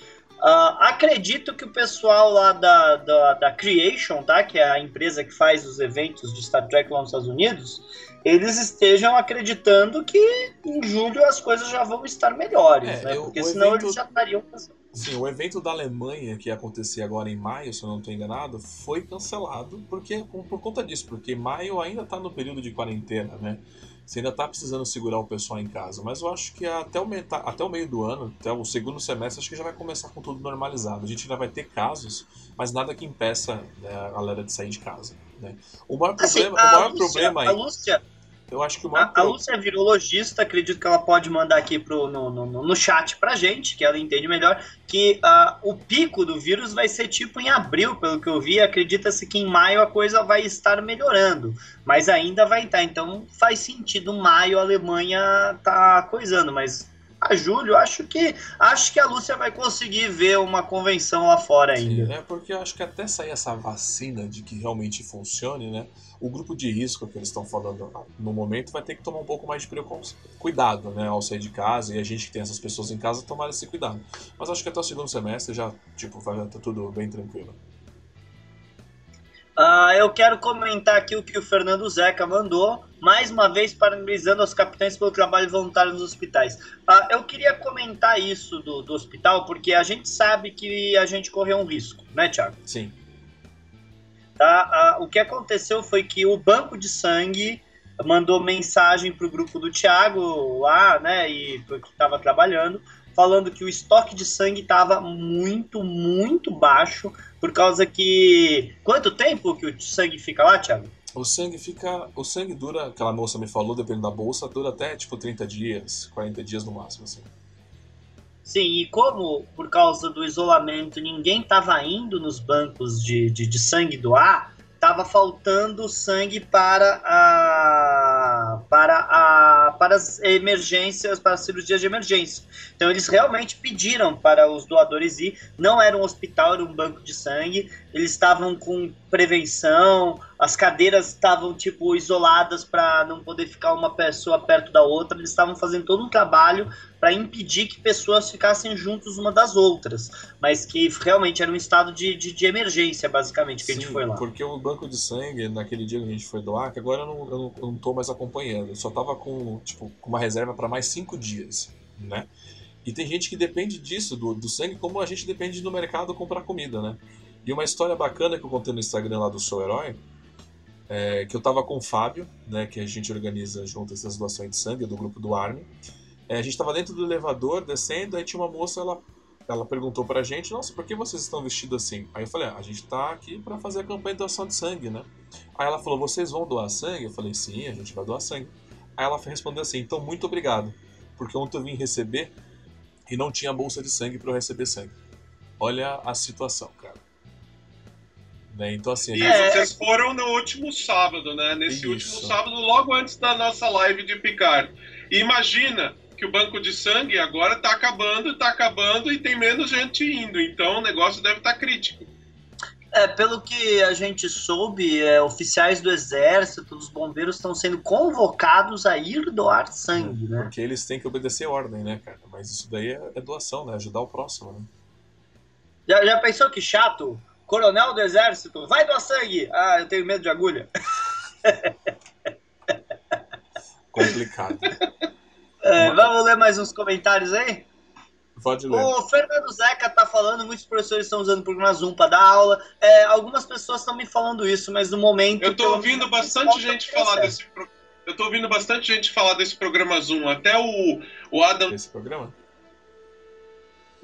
Ah, acredito que o pessoal lá da, da, da Creation, tá? Que é a empresa que faz os eventos de Star Trek lá nos Estados Unidos, eles estejam acreditando que em julho as coisas já vão estar melhores, É, né? eu- Porque senão evento- eles já estariam cancelando. Sim, o evento da Alemanha que ia acontecer agora em maio, se eu não estou enganado, foi cancelado porque, por conta disso, porque maio ainda está no período de quarentena, né? Você ainda está precisando segurar o pessoal em casa. Mas eu acho que até o, meta- até o meio do ano, até o segundo semestre, acho que já vai começar com tudo normalizado. A gente ainda vai ter casos, mas nada que impeça né, a galera de sair de casa. Né? O maior Assim, problema, o maior Lúcia- problema Lúcia, eu acho que o maior A, a Lúcia é virologista, acredito que ela pode mandar aqui pro, no, no, no chat pra gente, que ela entende melhor, que ah, o pico do vírus vai ser tipo em abril, pelo que eu vi. Acredita-se que em maio a coisa vai estar melhorando, mas ainda vai estar. Então faz sentido, maio a Alemanha tá coisando, mas a julho acho que acho que a Lúcia vai conseguir ver uma convenção lá fora ainda. Sim, é porque eu acho que até sair essa vacina de que realmente funcione, né? O grupo de risco que eles estão falando no momento vai ter que tomar um pouco mais de cuidado, né? Ao sair de casa e a gente que tem essas pessoas em casa tomar esse cuidado. Mas acho que até o segundo semestre já, tipo, vai estar tudo bem tranquilo. Ah, eu quero comentar aqui o que o Fernando Zeca mandou, mais uma vez parabenizando aos capitães pelo trabalho voluntário nos hospitais. Ah, eu queria comentar isso do, do hospital, porque a gente sabe que a gente correu um risco, né, Thiago? Sim. Tá? O que aconteceu foi que o banco de sangue mandou mensagem para o grupo do Thiago lá, né, e que estava trabalhando, falando que o estoque de sangue estava muito, muito baixo, por causa que. Quanto tempo que o sangue fica lá, Thiago? O sangue fica. O sangue dura, aquela moça me falou, dependendo da bolsa, dura até tipo 30 dias, 40 dias no máximo, assim. Sim, e como por causa do isolamento ninguém estava indo nos bancos de, de, de sangue doar, estava faltando sangue para a para a para as emergências, para as cirurgias de emergência. Então eles realmente pediram para os doadores ir. Não era um hospital, era um banco de sangue. Eles estavam com prevenção, as cadeiras estavam tipo isoladas para não poder ficar uma pessoa perto da outra. Eles estavam fazendo todo um trabalho para impedir que pessoas ficassem juntos uma das outras, mas que realmente era um estado de, de, de emergência, basicamente, que a gente Sim, foi lá. Porque o banco de sangue, naquele dia que a gente foi doar, que agora eu não, eu não, eu não tô mais acompanhando, eu só tava com, tipo, com uma reserva para mais cinco dias, né? E tem gente que depende disso, do, do sangue, como a gente depende no mercado comprar comida, né? E uma história bacana que eu contei no Instagram lá do Sou Herói, é que eu tava com o Fábio, né, que a gente organiza junto essas doações de sangue do grupo do Army. É, a gente tava dentro do elevador, descendo, aí tinha uma moça, ela ela perguntou pra gente, nossa, por que vocês estão vestidos assim? Aí eu falei, ah, a gente tá aqui pra fazer a campanha de doação de sangue, né? Aí ela falou, vocês vão doar sangue? Eu falei, sim, a gente vai doar sangue. Aí ela respondeu assim, então muito obrigado, porque ontem eu vim receber e não tinha bolsa de sangue pra eu receber sangue. Olha a situação, cara. Né? Então assim, E gente... É. vocês foram no último sábado, né? Nesse Isso. último sábado, logo antes da nossa live de Picard. E imagina que o banco de sangue agora está acabando, está acabando e tem menos gente indo. Então o negócio deve estar tá crítico. É, pelo que a gente soube, é, oficiais do exército, dos bombeiros estão sendo convocados a ir doar sangue, né? Porque eles têm que obedecer ordem, né, cara? Mas isso daí é, é doação, né? Ajudar o próximo, né? Já, já pensou que chato? Coronel do exército, vai doar sangue! Ah, eu tenho medo de agulha. Complicado. [LAUGHS] É, vamos ler mais uns comentários aí? Pode ler. O Fernando Zeca tá falando, muitos professores estão usando o programa Zoom para dar aula. É, algumas pessoas estão me falando isso, mas no momento. Eu tô ouvindo bastante gente falar desse. Eu tô ouvindo bastante gente falar desse programa Zoom. Até o, o Adam. Esse programa?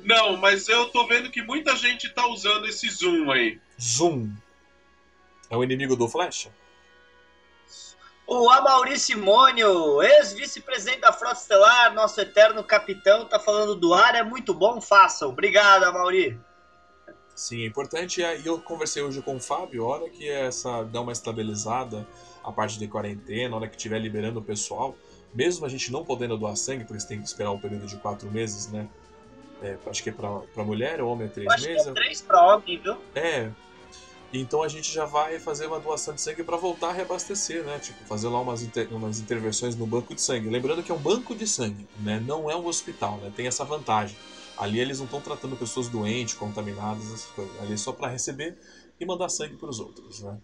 Não, mas eu tô vendo que muita gente tá usando esse Zoom aí. Zoom. É o inimigo do Flash? O Amaury Simônio, ex-vice-presidente da Frota Estelar, nosso eterno capitão, tá falando do ar, é muito bom, façam. Obrigado, Amaury. Sim, é importante. E eu conversei hoje com o Fábio, a hora que essa dá uma estabilizada, a parte de quarentena, hora que estiver liberando o pessoal, mesmo a gente não podendo doar sangue, porque você tem que esperar o período de quatro meses, né? É, acho que é pra, pra mulher, ou homem é três acho meses. Que é três pra homem, viu? É, então a gente já vai fazer uma doação de sangue para voltar a reabastecer, né? Tipo, fazer lá umas, inter... umas intervenções no banco de sangue. Lembrando que é um banco de sangue, né? Não é um hospital, né? Tem essa vantagem. Ali eles não estão tratando pessoas doentes, contaminadas, essas coisas. Ali é só para receber e mandar sangue para os outros, né?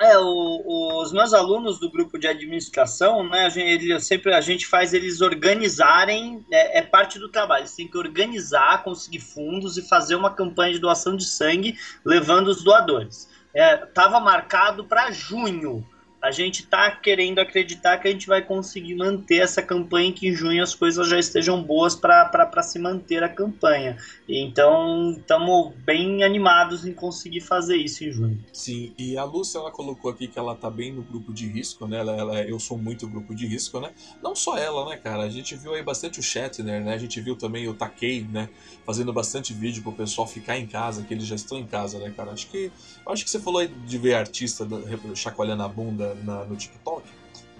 É, o, os meus alunos do grupo de administração, né, a gente, ele, sempre a gente faz eles organizarem, é, é, parte do trabalho, eles têm que organizar, conseguir fundos e fazer uma campanha de doação de sangue levando os doadores. Estava é, marcado para junho, a gente está querendo acreditar que a gente vai conseguir manter essa campanha que em junho as coisas já estejam boas para se manter a campanha. Então, estamos bem animados em conseguir fazer isso em junho. Sim, e a Lúcia ela colocou aqui que ela tá bem no grupo de risco, né? Ela, ela, eu sou muito grupo de risco, né? Não só ela, né, cara? A gente viu aí bastante o Shatner, né? A gente viu também o Takei, né? Fazendo bastante vídeo pro pessoal ficar em casa, que eles já estão em casa, né, cara? Acho que, acho que você falou aí de ver artista chacoalhando a bunda na, no TikTok,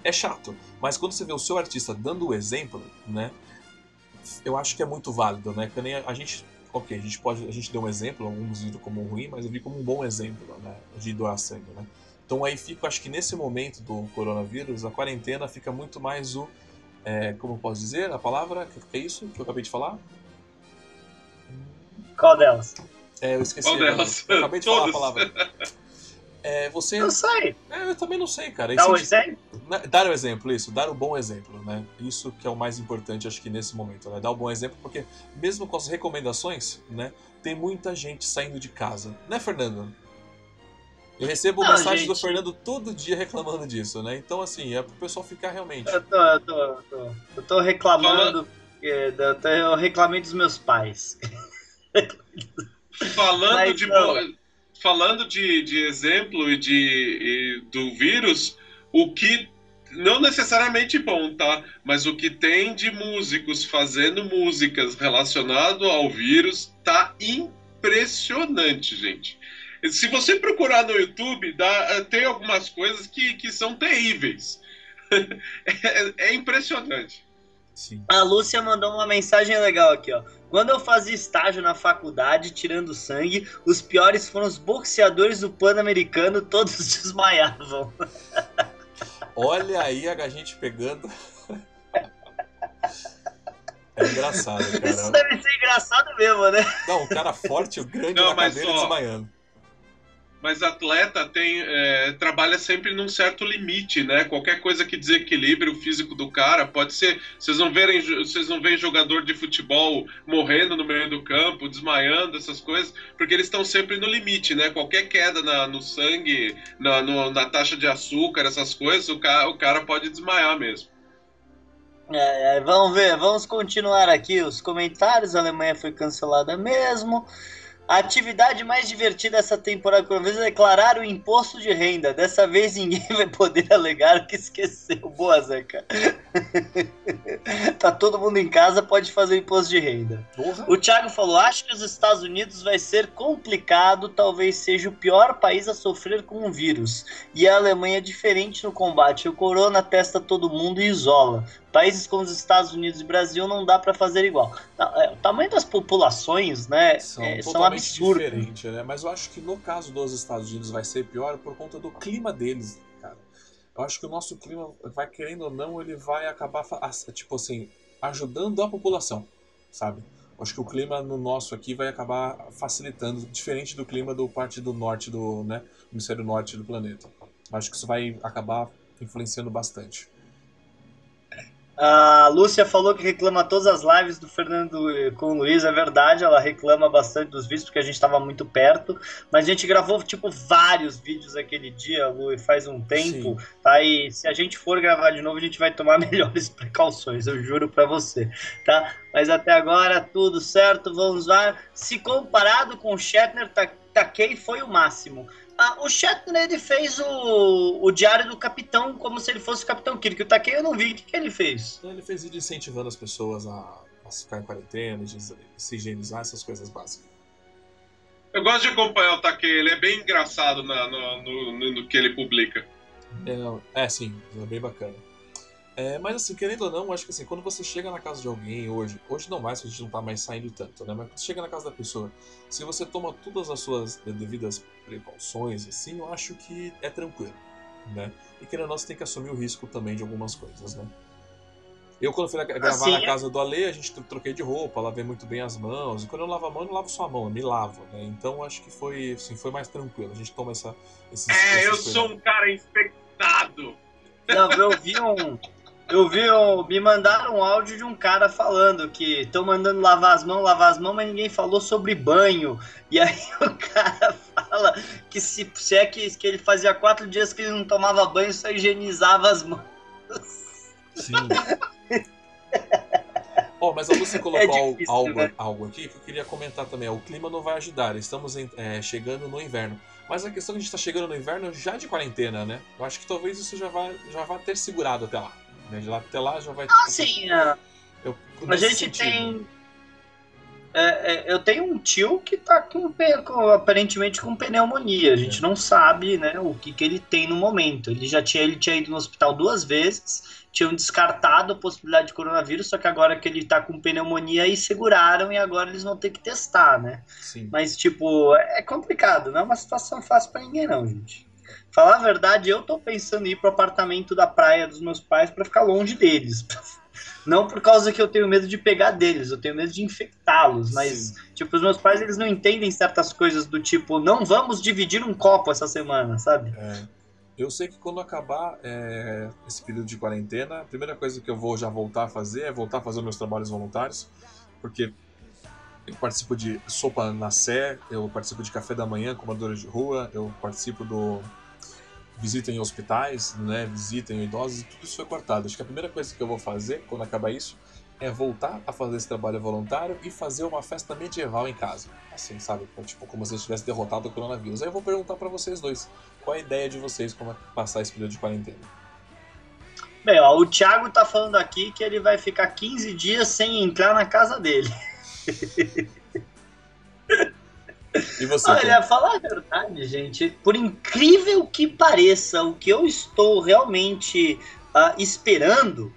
é chato. Mas quando você vê o seu artista dando o exemplo, né? Eu acho que é muito válido, né? Que nem a, a gente. Ok, a gente pode. A gente deu um exemplo, alguns viram como ruim, mas eu vi como um bom exemplo, né? De doar sangue, né? Então aí fica, acho que nesse momento do coronavírus, a quarentena fica muito mais o. É, como eu posso dizer? A palavra, que é isso que eu acabei de falar? Qual delas? É, eu esqueci. Qual delas? Eu acabei de falar a palavra. [LAUGHS] É, você. Não sei. É, eu também não sei, cara. Dá um exemplo? Dar o exemplo, isso, dar o bom exemplo, né? Isso que é o mais importante, acho que nesse momento, né? Dar o bom exemplo, porque mesmo com as recomendações, né? Tem muita gente saindo de casa, né, Fernando? Eu recebo não, mensagens gente... do Fernando todo dia reclamando disso, né? Então, assim, é pro pessoal ficar realmente. Eu tô, eu tô, eu tô, eu tô reclamando. Eu reclamei dos meus pais. [LAUGHS] Falando Mas, de. Não falando de, de exemplo e de, e do vírus, o que não necessariamente bom, tá? Mas o que tem de músicos fazendo músicas relacionado ao vírus tá impressionante, gente. Se você procurar no YouTube, dá, tem algumas coisas que, que são terríveis. [LAUGHS] é, é impressionante. Sim. A Lúcia mandou uma mensagem legal aqui, ó. Quando eu fazia estágio na faculdade, tirando sangue, os piores foram os boxeadores do Pan-Americano, todos [LAUGHS] desmaiavam. Olha aí a gente pegando. É engraçado, cara. Isso deve ser engraçado mesmo, né? Não, o cara forte, o grande Não, na cadeira só... desmaiando mas atleta tem é, trabalha sempre num certo limite, né? Qualquer coisa que desequilibre o físico do cara pode ser. Vocês não verem, vocês não veem jogador de futebol morrendo no meio do campo, desmaiando essas coisas, porque eles estão sempre no limite, né? Qualquer queda na, no sangue, na, no, na taxa de açúcar, essas coisas, o cara, o cara pode desmaiar mesmo. É, vamos ver, vamos continuar aqui os comentários. A Alemanha foi cancelada mesmo. A atividade mais divertida dessa temporada com é declarar o imposto de renda. Dessa vez ninguém [LAUGHS] vai poder alegar que esqueceu. Boa, Zeca. [LAUGHS] tá todo mundo em casa, pode fazer o imposto de renda. Porra. O Thiago falou: acho que os Estados Unidos vai ser complicado, talvez seja o pior país a sofrer com o vírus. E a Alemanha é diferente no combate. O corona testa todo mundo e isola. Países como os Estados Unidos e Brasil não dá para fazer igual. É, o tamanho das populações, né, são, é, são absurdos. Diferente, né? Mas eu acho que no caso dos Estados Unidos vai ser pior por conta do clima deles, cara. Eu acho que o nosso clima vai querendo ou não, ele vai acabar tipo assim, ajudando a população, sabe? Eu acho que o clima no nosso aqui vai acabar facilitando, diferente do clima do parte do norte do, né, hemisfério norte do planeta. Eu acho que isso vai acabar influenciando bastante. A Lúcia falou que reclama todas as lives do Fernando com o Luiz, é verdade, ela reclama bastante dos vídeos porque a gente estava muito perto, mas a gente gravou tipo vários vídeos aquele dia, Lu, faz um tempo, Sim. tá? E se a gente for gravar de novo, a gente vai tomar [LAUGHS] melhores precauções, eu juro para você, tá? Mas até agora tudo certo, vamos lá. Se comparado com o Shatner, Takei foi o máximo. Ah, o Shatner ele fez o, o Diário do Capitão como se ele fosse o Capitão Kirk. O Takei eu não vi. O que, que ele fez? Ele fez vídeo incentivando as pessoas a, a ficar em quarentena, se higienizar, essas coisas básicas. Eu gosto de acompanhar o Takei, ele é bem engraçado na, no, no, no, que ele publica. É, é, sim, é bem bacana. É, mas assim, querendo ou não, acho que assim, quando você chega na casa de alguém hoje, hoje não mais, porque a gente não tá mais saindo tanto, né? Mas quando você chega na casa da pessoa, se você toma todas as suas devidas precauções, assim, eu acho que é tranquilo, né? E querendo ou não, você tem que assumir o risco também de algumas coisas, né? Eu, quando fui gravar assim, na é casa do Ale, a gente troquei de roupa, lavei muito bem as mãos. E quando eu lavo a mão, eu não lavo só a mão, eu me lavo, né? Então acho que foi, assim, foi mais tranquilo. A gente toma essa. Esses, é, eu sou um cara infectado. Não, eu vi um. Eu vi, me mandaram um áudio de um cara falando que estão mandando lavar as mãos, lavar as mãos, mas ninguém falou sobre banho. E aí [LAUGHS] o cara fala que se, se é que, que ele fazia quatro dias que ele não tomava banho, só higienizava as mãos. Sim. oh, mas a Lúcia colocou é difícil, algo, né? algo aqui que eu queria comentar também. O clima não vai ajudar, estamos em, é, chegando no inverno. Mas a questão é que a gente está chegando no inverno já de quarentena, né? Eu acho que talvez isso já vá, já vá ter segurado até lá. Né? De lá até lá já vai. Ah, sim. É. Eu, a gente sentido. tem. É, é, eu tenho um tio que tá com, com, aparentemente com pneumonia. A gente é. não sabe né, o que, que ele tem no momento. Ele já tinha, ele tinha ido no hospital duas vezes, tinham descartado a possibilidade de coronavírus, só que agora que ele tá com pneumonia aí seguraram e agora eles vão ter que testar, né? Sim. Mas, tipo, é complicado, não é uma situação fácil para ninguém, não, gente. Falar a verdade, eu tô pensando em ir pro apartamento da praia dos meus pais para ficar longe deles. [LAUGHS] Não por causa que eu tenho medo de pegar deles, eu tenho medo de infectá-los, mas, Sim. tipo, os meus pais, eles não entendem certas coisas do tipo, não vamos dividir um copo essa semana, sabe? É. Eu sei que quando acabar é, esse período de quarentena, a primeira coisa que eu vou já voltar a fazer é voltar a fazer meus trabalhos voluntários, porque eu participo de sopa na Sé, eu participo de café da manhã com moradores de rua, eu participo do visitem hospitais, né, visitem idosos, tudo isso foi cortado. Acho que a primeira coisa que eu vou fazer quando acabar isso é voltar a fazer esse trabalho voluntário e fazer uma festa medieval em casa. Assim, sabe? Tipo, como se eu tivesse derrotado o coronavírus. Aí eu vou perguntar para vocês dois, qual a ideia de vocês como passar esse período de quarentena? Bem, ó, o Thiago tá falando aqui que ele vai ficar 15 dias sem entrar na casa dele. [LAUGHS] E você? Olha, falar a verdade, gente, por incrível que pareça, o que eu estou realmente uh, esperando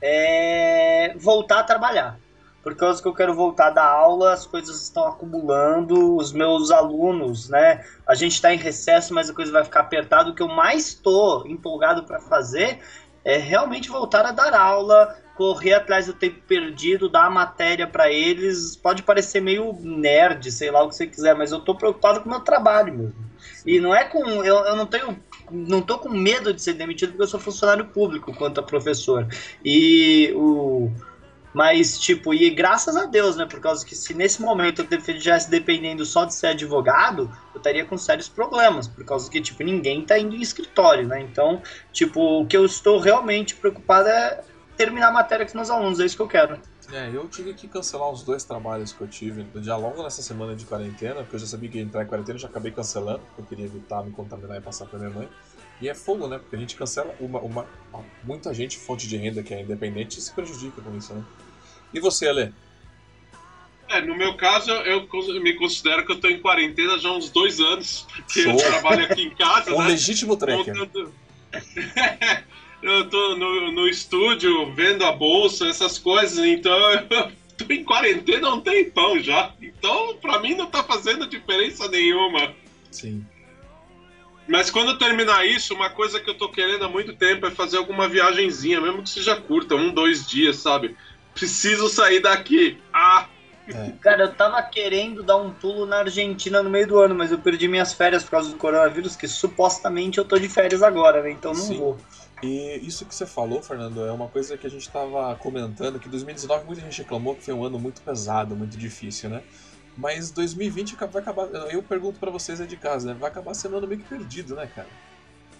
é voltar a trabalhar. Por causa que eu quero voltar da aula, as coisas estão acumulando, os meus alunos, né? A gente está em recesso, mas a coisa vai ficar apertada. O que eu mais estou empolgado para fazer é realmente voltar a dar aula, correr atrás do tempo perdido, dar a matéria para eles, pode parecer meio nerd, sei lá o que você quiser, mas eu tô preocupado com o meu trabalho mesmo. E não é com. Eu, eu não tenho. Não tô com medo de ser demitido porque eu sou funcionário público quanto a professor. E o. Mas, tipo, e graças a Deus, né? Por causa que se nesse momento eu estivesse dependendo só de ser advogado, eu estaria com sérios problemas. Por causa que, tipo, ninguém tá indo em escritório, né? Então, tipo, o que eu estou realmente preocupado é terminar a matéria com os meus alunos, é isso que eu quero. É, eu tive que cancelar os dois trabalhos que eu tive já logo nessa semana de quarentena, porque eu já sabia que ia entrar em quarentena, já acabei cancelando, porque eu queria evitar me contaminar e passar pra minha mãe. E é fogo, né? Porque a gente cancela uma, uma, muita gente, fonte de renda que é independente, se prejudica com isso, né? E você, Ale? É, no meu caso, eu me considero que eu tô em quarentena já há uns dois anos, porque Show. eu trabalho aqui em casa. [LAUGHS] um né? legítimo tracker. [LAUGHS] eu tô no, no estúdio vendo a bolsa, essas coisas, então [LAUGHS] eu tô em quarentena há um tempão já. Então, pra mim não tá fazendo diferença nenhuma. Sim. Mas quando terminar isso, uma coisa que eu tô querendo há muito tempo é fazer alguma viagenzinha, mesmo que seja curta, um, dois dias, sabe? Preciso sair daqui. Ah! É. Cara, eu tava querendo dar um pulo na Argentina no meio do ano, mas eu perdi minhas férias por causa do coronavírus, que supostamente eu tô de férias agora, né? Então não Sim. vou. E isso que você falou, Fernando, é uma coisa que a gente estava comentando, que 2019 muita gente reclamou que foi um ano muito pesado, muito difícil, né? Mas 2020 vai acabar, eu pergunto para vocês aí de casa, né? Vai acabar sendo um ano meio que perdido, né, cara?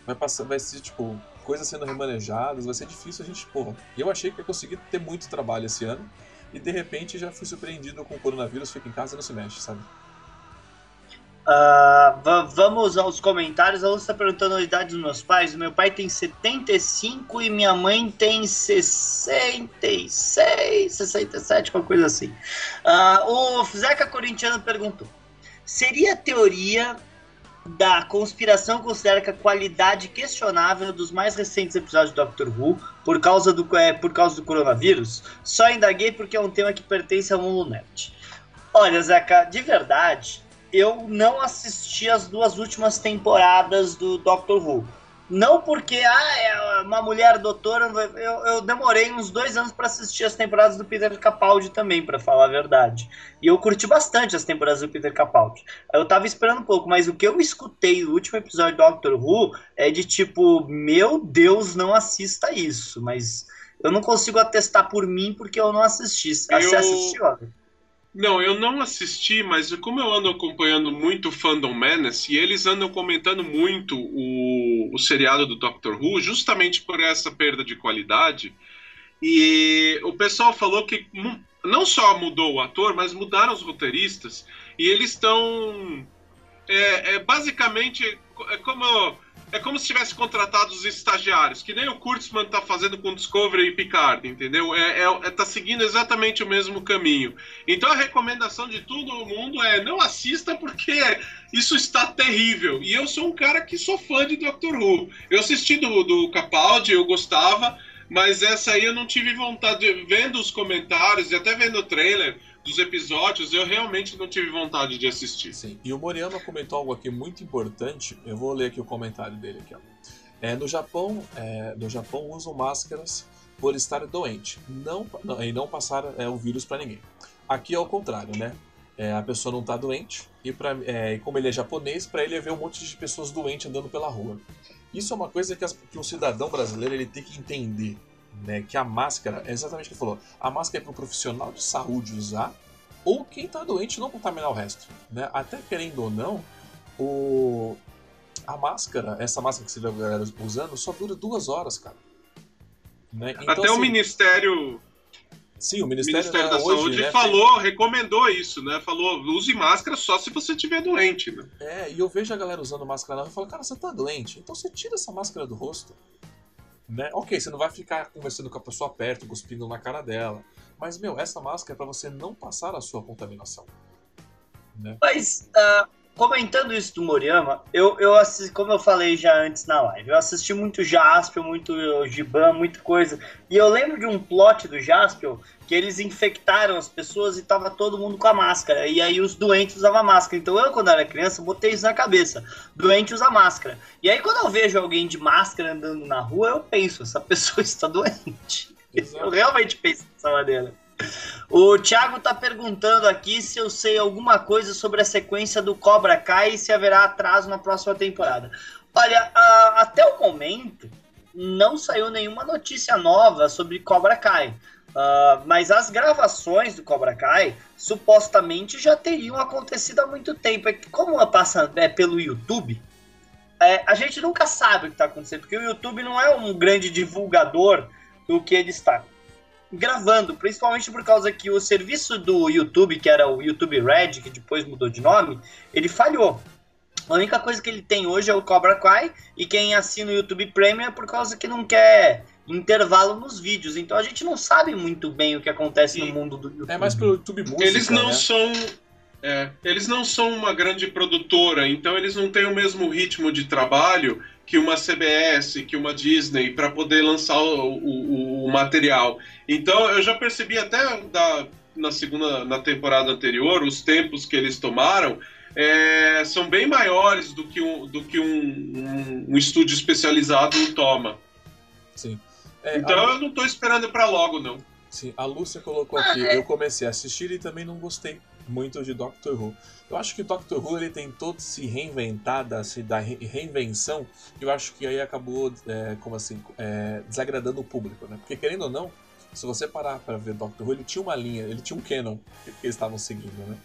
Vai passar, vai ser tipo coisas sendo remanejadas, vai ser difícil a gente, porra. Eu achei que ia conseguir ter muito trabalho esse ano e de repente já fui surpreendido com o coronavírus, fica em casa e não se mexe, sabe? Uh, vamos aos comentários. A Lúcia está perguntando a idade dos meus pais. Meu pai tem 75 e minha mãe tem 66, 67, alguma coisa assim. Uh, o Zeca Corintiano perguntou: seria a teoria da conspiração considera que a qualidade questionável dos mais recentes episódios do Doctor Who por causa do, é, por causa do coronavírus? Só indaguei porque é um tema que pertence ao mundo nerd. Olha, Zeca, de verdade, eu não assisti as duas últimas temporadas do Doctor Who. Não porque ah, é uma mulher doutora, eu, eu demorei uns dois anos para assistir as temporadas do Peter Capaldi também, para falar a verdade. E eu curti bastante as temporadas do Peter Capaldi. Eu tava esperando um pouco, mas o que eu escutei no último episódio do Doctor Who é de tipo, meu Deus, não assista isso. Mas eu não consigo atestar por mim porque eu não assisti. Você eu... assistiu, não, eu não assisti, mas como eu ando acompanhando muito o Fandom Menace, e eles andam comentando muito o, o seriado do Doctor Who, justamente por essa perda de qualidade, e o pessoal falou que não só mudou o ator, mas mudaram os roteiristas, e eles estão. É, é, basicamente, é como é como se tivesse contratado os estagiários, que nem o Kurtzman tá fazendo com Discovery e Picard, entendeu? É, é, é, tá seguindo exatamente o mesmo caminho. Então a recomendação de todo mundo é não assista porque isso está terrível. E eu sou um cara que sou fã de Doctor Who. Eu assisti do, do Capaldi, eu gostava, mas essa aí eu não tive vontade, vendo os comentários e até vendo o trailer, dos episódios, eu realmente não tive vontade de assistir. Sim. E o Moriano comentou algo aqui muito importante. Eu vou ler aqui o comentário dele aqui, ó. É, no Japão, é, no Japão usam máscaras por estar doente, não, não e não passar é, o vírus para ninguém. Aqui é o contrário, né? É, a pessoa não está doente e, pra, é, como ele é japonês, para ele é ver um monte de pessoas doentes andando pela rua. Isso é uma coisa que, as, que um cidadão brasileiro ele tem que entender né, que a máscara, é exatamente o que falou, a máscara é para o profissional de saúde usar ou quem está doente não contaminar o resto. Né? Até querendo ou não, o... a máscara, essa máscara que você vê a galera usando, só dura duas horas, cara. Né? Então, Até assim, o Ministério. Sim, o Ministério, Ministério da, da hoje, Saúde né, falou, tem... recomendou isso, né? Falou, use máscara só se você estiver doente, né? É, e eu vejo a galera usando máscara lá e falo, cara, você tá doente, então você tira essa máscara do rosto. Né? Ok, você não vai ficar conversando com a pessoa perto, cuspindo na cara dela. Mas, meu, essa máscara é para você não passar a sua contaminação. Né? Mas, uh, comentando isso do Moriyama, eu, eu assisti, como eu falei já antes na live, eu assisti muito Jaspion, muito Giban, muita coisa. E eu lembro de um plot do Jaspion que eles infectaram as pessoas e tava todo mundo com a máscara. E aí os doentes usavam máscara. Então eu, quando era criança, botei isso na cabeça. Doente usa máscara. E aí quando eu vejo alguém de máscara andando na rua, eu penso, essa [LAUGHS] pessoa está doente. Exato. Eu realmente penso dessa maneira. O Thiago tá perguntando aqui se eu sei alguma coisa sobre a sequência do Cobra Kai e se haverá atraso na próxima temporada. Olha, a, até o momento não saiu nenhuma notícia nova sobre Cobra Kai. Uh, mas as gravações do Cobra Kai supostamente já teriam acontecido há muito tempo. É que como passa é, pelo YouTube, é, a gente nunca sabe o que está acontecendo, porque o YouTube não é um grande divulgador do que ele está. Gravando, principalmente por causa que o serviço do YouTube, que era o YouTube Red, que depois mudou de nome, ele falhou. A única coisa que ele tem hoje é o Cobra Kai, e quem assina o YouTube Premium é por causa que não quer intervalo nos vídeos. Então a gente não sabe muito bem o que acontece e no mundo do YouTube. É mais pelo YouTube Música, Eles não né? são é, eles não são uma grande produtora, então eles não têm o mesmo ritmo de trabalho que uma CBS, que uma Disney, para poder lançar o, o, o, material. Então eu já percebi até da, na segunda, na temporada anterior, os tempos que eles tomaram é, são bem maiores do que um, do que um, um, um estúdio especializado toma. Sim. É, então a... eu não estou esperando para logo, não. Sim, a Lúcia colocou aqui. Eu comecei a assistir e também não gostei muito de Doctor Who. Eu acho que Doctor Who ele tentou se reinventar da, se, da reinvenção, e eu acho que aí acabou, é, como assim, é, desagradando o público, né? Porque querendo ou não, se você parar para ver Doctor Who, ele tinha uma linha, ele tinha um canon que, eles estavam seguindo, né?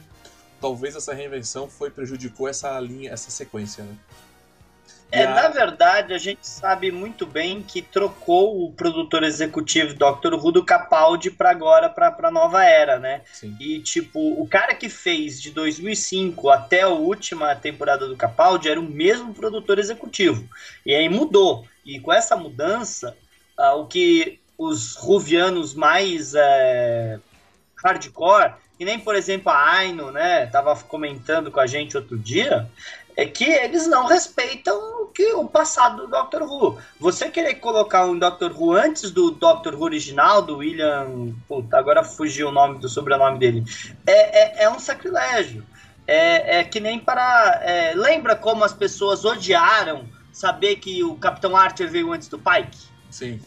Talvez essa reinvenção foi prejudicou essa linha, essa sequência, né? Na verdade, a gente sabe muito bem que trocou o produtor executivo Dr. Who do Capaldi para agora, para nova era, né? Sim. E, tipo, o cara que fez de 2005 até a última temporada do Capaldi era o mesmo produtor executivo. E aí mudou. E com essa mudança, ah, o que os ruvianos mais é, hardcore, e nem, por exemplo, a Aino, né, tava comentando com a gente outro dia, é que eles não respeitam o, que, o passado do Doctor Who. Você querer colocar um Doctor Who antes do Doctor Who original, do William. Puta, agora fugiu o nome do sobrenome dele. É, é, é um sacrilégio. É, é que nem para. É, lembra como as pessoas odiaram saber que o Capitão Archer veio antes do Pike? Sim.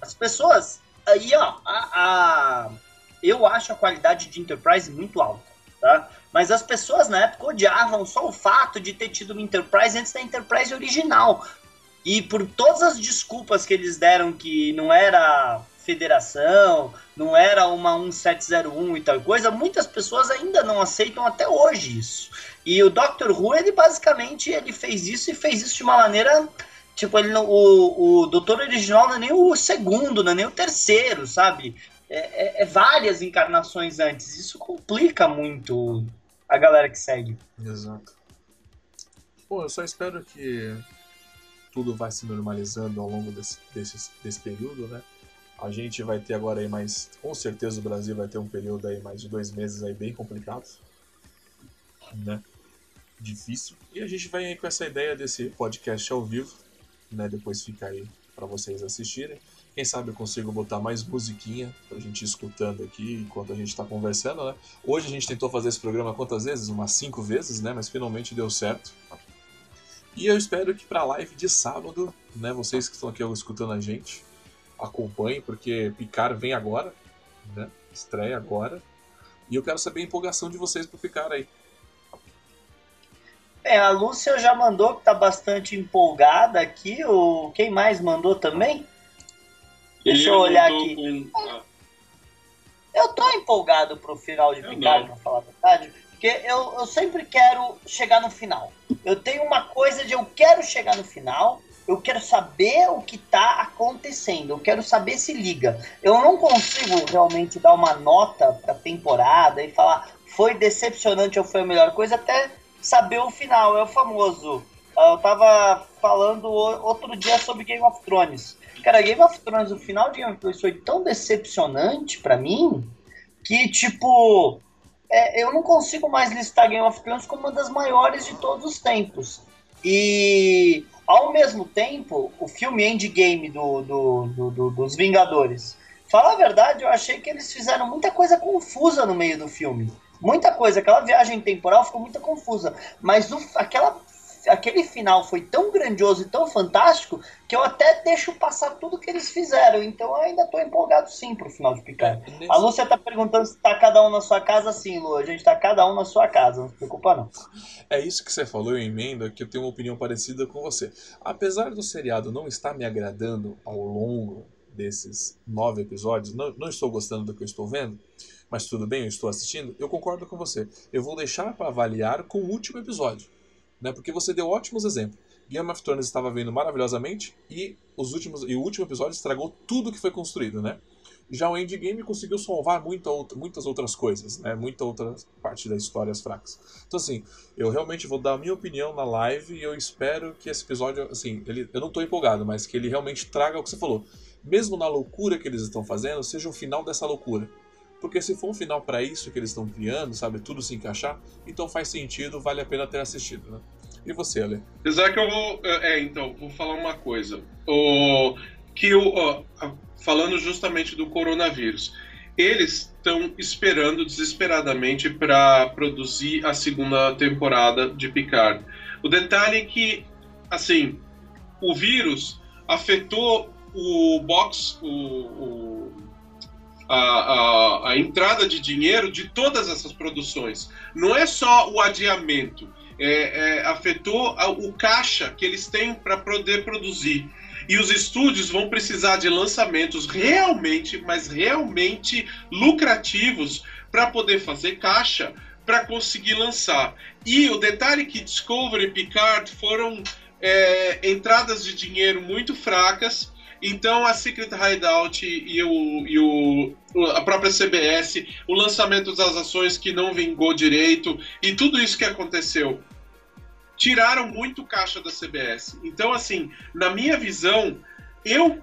As pessoas. Aí, ó, a, a eu acho a qualidade de Enterprise muito alta, tá? Mas as pessoas na época odiavam só o fato de ter tido uma Enterprise antes da Enterprise original. E por todas as desculpas que eles deram que não era federação, não era uma 1701 e tal coisa, muitas pessoas ainda não aceitam até hoje isso. E o Doctor Who, ele basicamente ele fez isso e fez isso de uma maneira Tipo, ele não, o, o doutor original não é nem o segundo, não é nem o terceiro, sabe? É, é, é, várias encarnações antes. Isso complica muito a galera que segue. Exato. Pô, eu só espero que tudo vai se normalizando ao longo desse, desse, desse período, né? A gente vai ter agora aí mais. Com certeza o Brasil vai ter um período aí mais de dois meses aí bem complicado. Né? Difícil. E a gente vai aí com essa ideia desse podcast ao vivo, né? Depois fica aí para vocês assistirem. Quem sabe eu consigo botar mais musiquinha pra gente ir escutando aqui enquanto a gente tá conversando, né? Hoje a gente tentou fazer esse programa quantas vezes? Umas cinco vezes, né? Mas finalmente deu certo. E eu espero que pra live de sábado, né? Vocês que estão aqui escutando a gente, acompanhem, porque Picar vem agora, né? Estreia agora. E eu quero saber a empolgação de vocês pro Picar aí. É, a Lúcia já mandou que tá bastante empolgada aqui. O... Quem mais mandou também? Deixa eu, eu olhar aqui. Com... Eu tô empolgado pro final de Picard, pra falar a verdade, porque eu, eu sempre quero chegar no final. Eu tenho uma coisa de eu quero chegar no final, eu quero saber o que tá acontecendo, eu quero saber se liga. Eu não consigo realmente dar uma nota pra temporada e falar foi decepcionante ou foi a melhor coisa, até saber o final. É o famoso. Eu tava falando outro dia sobre Game of Thrones. Cara, Game of Thrones, o final de Game of Thrones foi tão decepcionante para mim que, tipo, é, eu não consigo mais listar Game of Thrones como uma das maiores de todos os tempos. E, ao mesmo tempo, o filme Endgame do, do, do, do dos Vingadores. Falar a verdade, eu achei que eles fizeram muita coisa confusa no meio do filme. Muita coisa, aquela viagem temporal ficou muito confusa. Mas o, aquela aquele final foi tão grandioso e tão fantástico que eu até deixo passar tudo que eles fizeram. Então eu ainda tô empolgado sim pro final de Picard. É, nesse... A Lúcia tá perguntando se tá cada um na sua casa, sim, Lu. A gente tá cada um na sua casa, não se preocupa não. É isso que você falou, eu emendo, que eu tenho uma opinião parecida com você. Apesar do seriado não estar me agradando ao longo desses nove episódios, não, não estou gostando do que eu estou vendo, mas tudo bem, eu estou assistindo, eu concordo com você. Eu vou deixar para avaliar com o último episódio né? Porque você deu ótimos exemplos. Game of Thrones estava vindo maravilhosamente e os últimos e o último episódio estragou tudo que foi construído, né? Já o Endgame conseguiu salvar muita muitas outras coisas, né? Muita outra parte das histórias fracas. Então, assim, eu realmente vou dar a minha opinião na live e eu espero que esse episódio, assim, ele, eu não tô empolgado, mas que ele realmente traga o que você falou. Mesmo na loucura que eles estão fazendo, seja o final dessa loucura. Porque se for um final para isso que eles estão criando, sabe, tudo se encaixar, então faz sentido, vale a pena ter assistido, né? E você, Ale? Apesar que eu vou. É, então, vou falar uma coisa. O, que o, falando justamente do coronavírus. Eles estão esperando desesperadamente para produzir a segunda temporada de Picard. O detalhe é que, assim, o vírus afetou o box, o, o a, a, a, entrada de dinheiro de todas essas produções. Não é só o adiamento, é, é, afetou o caixa que eles têm para poder produzir. E os estúdios vão precisar de lançamentos realmente, mas realmente lucrativos para poder fazer caixa para conseguir lançar. E o detalhe que Discovery e Picard foram é, entradas de dinheiro muito fracas. Então a Secret Hideout e, o, e o, a própria CBS, o lançamento das ações que não vingou direito e tudo isso que aconteceu tiraram muito caixa da CBS. Então, assim, na minha visão, eu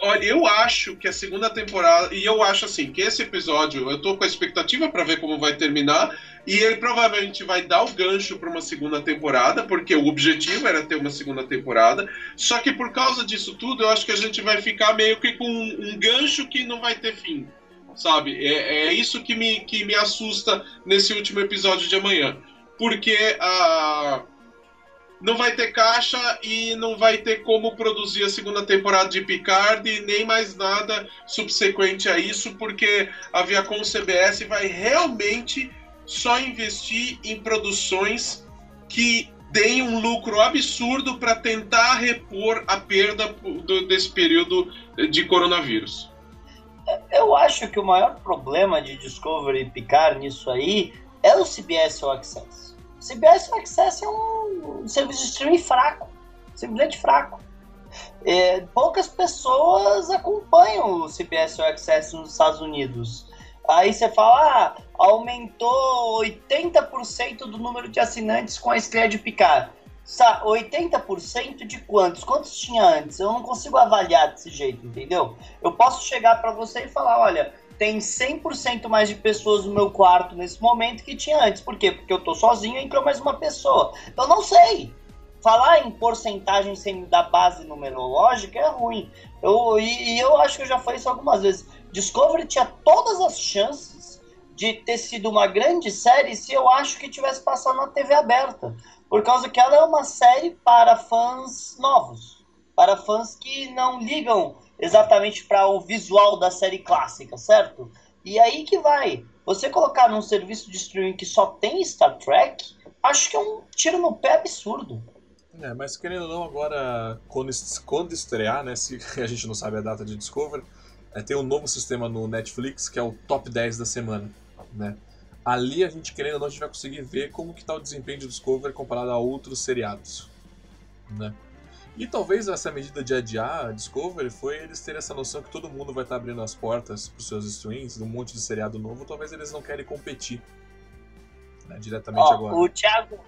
olha, eu acho que a segunda temporada e eu acho assim que esse episódio eu tô com a expectativa para ver como vai terminar e ele provavelmente vai dar o gancho para uma segunda temporada, porque o objetivo era ter uma segunda temporada. Só que por causa disso tudo, eu acho que a gente vai ficar meio que com um, gancho que não vai ter fim, sabe? É, é isso que me, que me assusta nesse último episódio de amanhã, porque a não vai ter caixa e não vai ter como produzir a segunda temporada de Picard e nem mais nada subsequente a isso, porque a Viacom CBS vai realmente só investir em produções que deem um lucro absurdo para tentar repor a perda do, desse período de coronavírus. Eu acho que o maior problema de Discovery Picard nisso aí é o CBS All Access CBS Access é um, serviço de streaming fraco, simplesmente fraco. É, poucas pessoas acompanham o CBS Access nos Estados Unidos. Aí você fala, ah, aumentou 80% do número de assinantes com a estreia de Picard. 80% de quantos? Quantos tinha antes? Eu não consigo avaliar desse jeito, entendeu? Eu posso chegar para você e falar, olha, tem 100% mais de pessoas no meu quarto nesse momento que tinha antes. Por quê? Porque eu tô sozinho e entrou mais uma pessoa. Eu não sei. Falar em porcentagem sem da base numerológica é ruim. Eu, e, e eu acho que eu já falei isso algumas vezes. Discovery tinha todas as chances de ter sido uma grande série se eu acho que tivesse passado na TV aberta. Por causa que ela é uma série para fãs novos. Para fãs que não ligam exatamente para o visual da série clássica, certo? E aí que vai. Você colocar num serviço de streaming que só tem Star Trek, acho que é um tiro no pé absurdo. É, mas querendo ou não, agora, quando, quando estrear, né, se [LAUGHS] a gente não sabe a data de Discovery, é, tem um novo sistema no Netflix que é o Top 10 da semana, né? Ali a gente, querendo ou não, a gente vai conseguir ver como que tá o desempenho de Discovery comparado a outros seriados, né? E talvez essa medida de adiar a Discovery foi eles terem essa noção que todo mundo vai estar abrindo as portas para os seus streams, um monte de seriado novo, talvez eles não querem competir né, diretamente Ó, agora. O Thiago,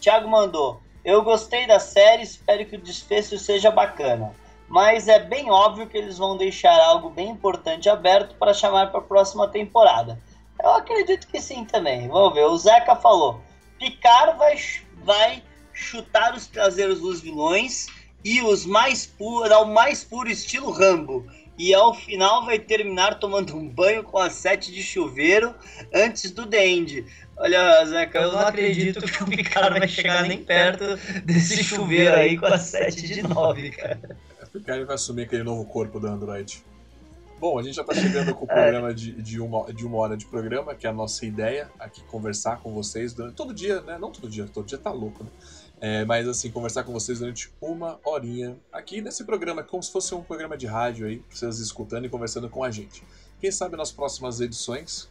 Thiago mandou. Eu gostei da série, espero que o desfecho seja bacana. Mas é bem óbvio que eles vão deixar algo bem importante aberto para chamar para a próxima temporada. Eu acredito que sim também. Vamos ver. O Zeca falou: Picard vai, vai chutar os traseiros dos vilões e os mais puros, ao mais puro estilo Rambo. E ao final vai terminar tomando um banho com a sete de chuveiro antes do The End. Olha, Zeca, eu, eu não acredito que o Picard vai chegar nem perto desse chuveiro aí com a sete de nove, cara. O Picard vai assumir aquele novo corpo do Android. Bom, a gente já está chegando com o [LAUGHS] é. programa de, de, uma, de uma hora de programa, que é a nossa ideia aqui, conversar com vocês durante todo dia, né? Não todo dia, todo dia tá louco, né? É, mas assim, conversar com vocês durante uma horinha aqui nesse programa, como se fosse um programa de rádio aí, vocês escutando e conversando com a gente. Quem sabe nas próximas edições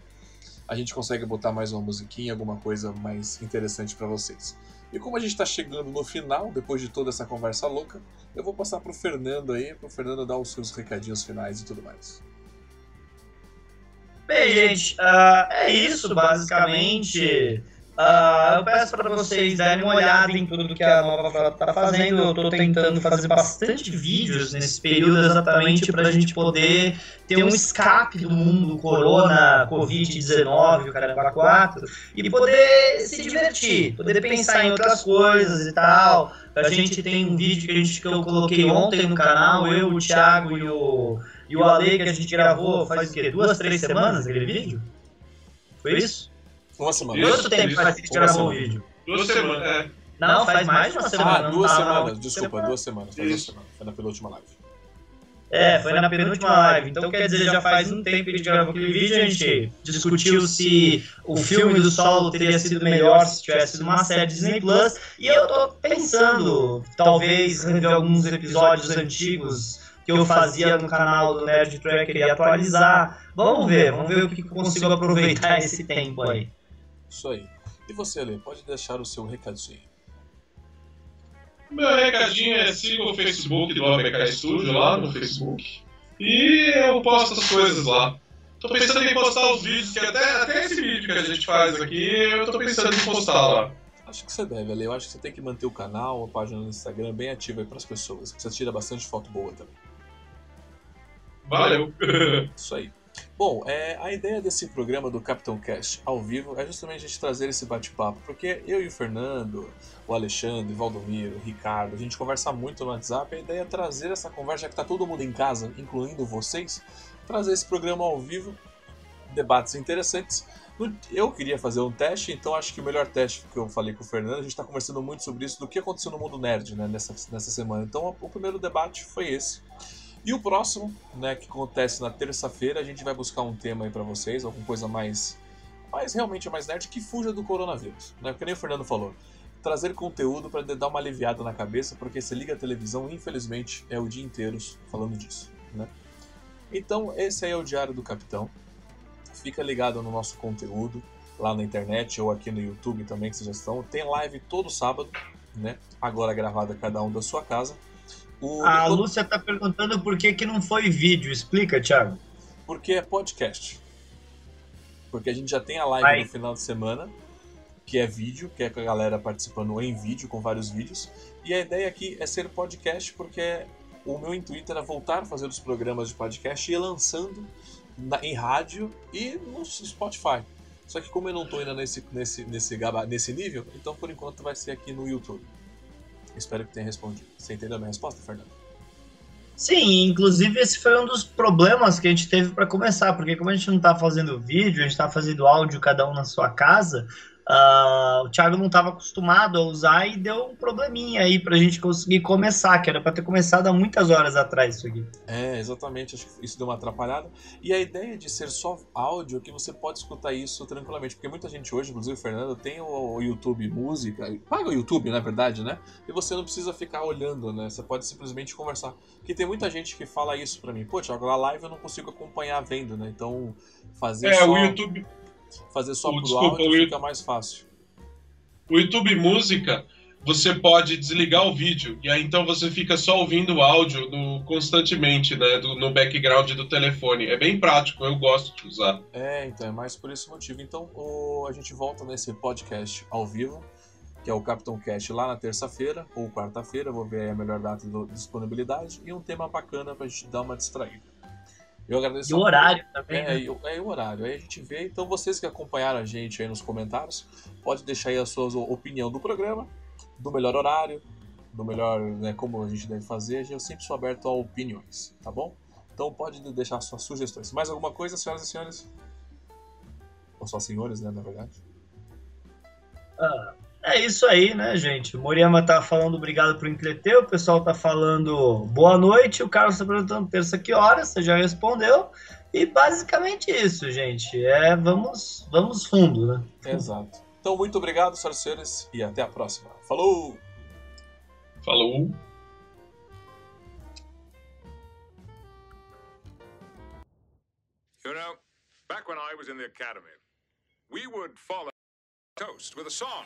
a gente consegue botar mais uma musiquinha, alguma coisa mais interessante para vocês. E como a gente está chegando no final, depois de toda essa conversa louca, eu vou passar pro Fernando aí, pro Fernando dar os seus recadinhos finais e tudo mais. Bem, gente, uh, é isso basicamente. Uh, eu peço para vocês darem uma olhada em tudo que a Nova Frota está fazendo. Eu estou tentando fazer bastante vídeos nesse período exatamente para a gente poder ter um escape do mundo Corona, Covid-19, o Caramba 4 e poder se divertir, poder pensar em outras coisas e tal. A gente tem um vídeo que, a gente, que eu coloquei ontem no canal, eu, o Thiago e o, e o Ale, que a gente gravou faz o quê? Duas, três semanas aquele vídeo? Foi isso? Uma semana. Quanto tempo faz que a gente gravou o vídeo? Duas semanas, é. Não, faz mais de uma semana. Ah, duas não, semanas, desculpa, duas semanas. Faz duas semanas. Foi na penúltima live. É, foi na penúltima live. Então quer dizer, já faz um tempo que a gente gravou aquele vídeo, a gente discutiu se o filme do solo teria sido melhor se tivesse sido uma série Disney Plus. E eu tô pensando, talvez, rever alguns episódios antigos que eu fazia no canal do Nerd Tracker e atualizar. Vamos ver, vamos ver o que consigo aproveitar [LAUGHS] esse tempo aí. Isso aí. E você, Ale, pode deixar o seu recadinho. Meu recadinho é siga o Facebook do ABK Studio lá no Facebook. E eu posto as coisas lá. Tô pensando em postar os vídeos, que até, até esse vídeo que a gente faz aqui, eu tô pensando em postar lá. Acho que você deve, Ale. Eu acho que você tem que manter o canal, a página no Instagram bem ativa aí pras pessoas. Você tira bastante foto boa também. Valeu! Isso aí. Bom, é, a ideia desse programa do Capitão Cast ao vivo é justamente a gente trazer esse bate-papo, porque eu e o Fernando, o Alexandre, o Valdomiro, o Ricardo, a gente conversa muito no WhatsApp, a ideia é trazer essa conversa, já que está todo mundo em casa, incluindo vocês, trazer esse programa ao vivo, debates interessantes. Eu queria fazer um teste, então acho que o melhor teste que eu falei com o Fernando, a gente está conversando muito sobre isso, do que aconteceu no mundo nerd né, nessa, nessa semana. Então o primeiro debate foi esse. E o próximo, né, que acontece na terça-feira, a gente vai buscar um tema aí para vocês, alguma coisa mais, mais realmente mais nerd que fuja do coronavírus, né? Porque nem o Fernando falou, trazer conteúdo para dar uma aliviada na cabeça, porque se liga a televisão, infelizmente, é o dia inteiro falando disso, né? Então, esse aí é o Diário do Capitão. Fica ligado no nosso conteúdo lá na internet ou aqui no YouTube também, que vocês já estão. Tem live todo sábado, né? Agora gravada cada um da sua casa. O... A Lúcia tá perguntando por que, que não foi vídeo. Explica, Thiago. Porque é podcast. Porque a gente já tem a live Aí. no final de semana, que é vídeo, que é com a galera participando em vídeo, com vários vídeos. E a ideia aqui é ser podcast, porque o meu intuito era voltar a fazer os programas de podcast e ir lançando na, em rádio e no Spotify. Só que como eu não estou ainda nesse, nesse, nesse, nesse nível, então por enquanto vai ser aqui no YouTube. Espero que tenha respondido. Você entendeu a minha resposta, Fernando? Sim, inclusive esse foi um dos problemas que a gente teve para começar, porque como a gente não está fazendo vídeo, a gente está fazendo áudio cada um na sua casa, Uh, o Thiago não estava acostumado a usar e deu um probleminha aí para a gente conseguir começar, que era para ter começado há muitas horas atrás isso aqui. É, exatamente, acho que isso deu uma atrapalhada. E a ideia de ser só áudio é que você pode escutar isso tranquilamente, porque muita gente hoje, inclusive o Fernando, tem o YouTube Música, paga o YouTube, na verdade, né? E você não precisa ficar olhando, né? Você pode simplesmente conversar. Porque tem muita gente que fala isso para mim, pô, Thiago, a live eu não consigo acompanhar vendo, né? Então, fazer é, só... o YouTube fazer só pro desculpa, áudio fica mais fácil. O YouTube Música, você pode desligar o vídeo e aí então você fica só ouvindo o áudio no, constantemente, né, do, no background do telefone. É bem prático, eu gosto de usar. É, então é mais por esse motivo. Então o, a gente volta nesse podcast ao vivo, que é o Capitão Cast lá na terça-feira ou quarta-feira, vou ver a melhor data de disponibilidade e um tema bacana pra gente dar uma distraída. Eu agradeço. E o horário também. É, né? é, o horário. Aí a gente vê. Então, vocês que acompanharam a gente aí nos comentários, pode deixar aí a sua opinião do programa, do melhor horário, do melhor, né, como a gente deve fazer. Eu sempre sou aberto a opiniões, tá bom? Então, pode deixar suas sugestões. Mais alguma coisa, senhoras e senhores? Ou só senhores, né, na verdade? Ah, é isso aí, né, gente? O Moriyama tá falando obrigado por entreter, o pessoal tá falando boa noite, o Carlos tá perguntando terça que horas, você já respondeu. E basicamente isso, gente. É, vamos, vamos fundo, né? Exato. Então, muito obrigado, senhoras e senhores, e até a próxima. Falou! Falou! You know, back when I was in the academy, we would follow toast with a song.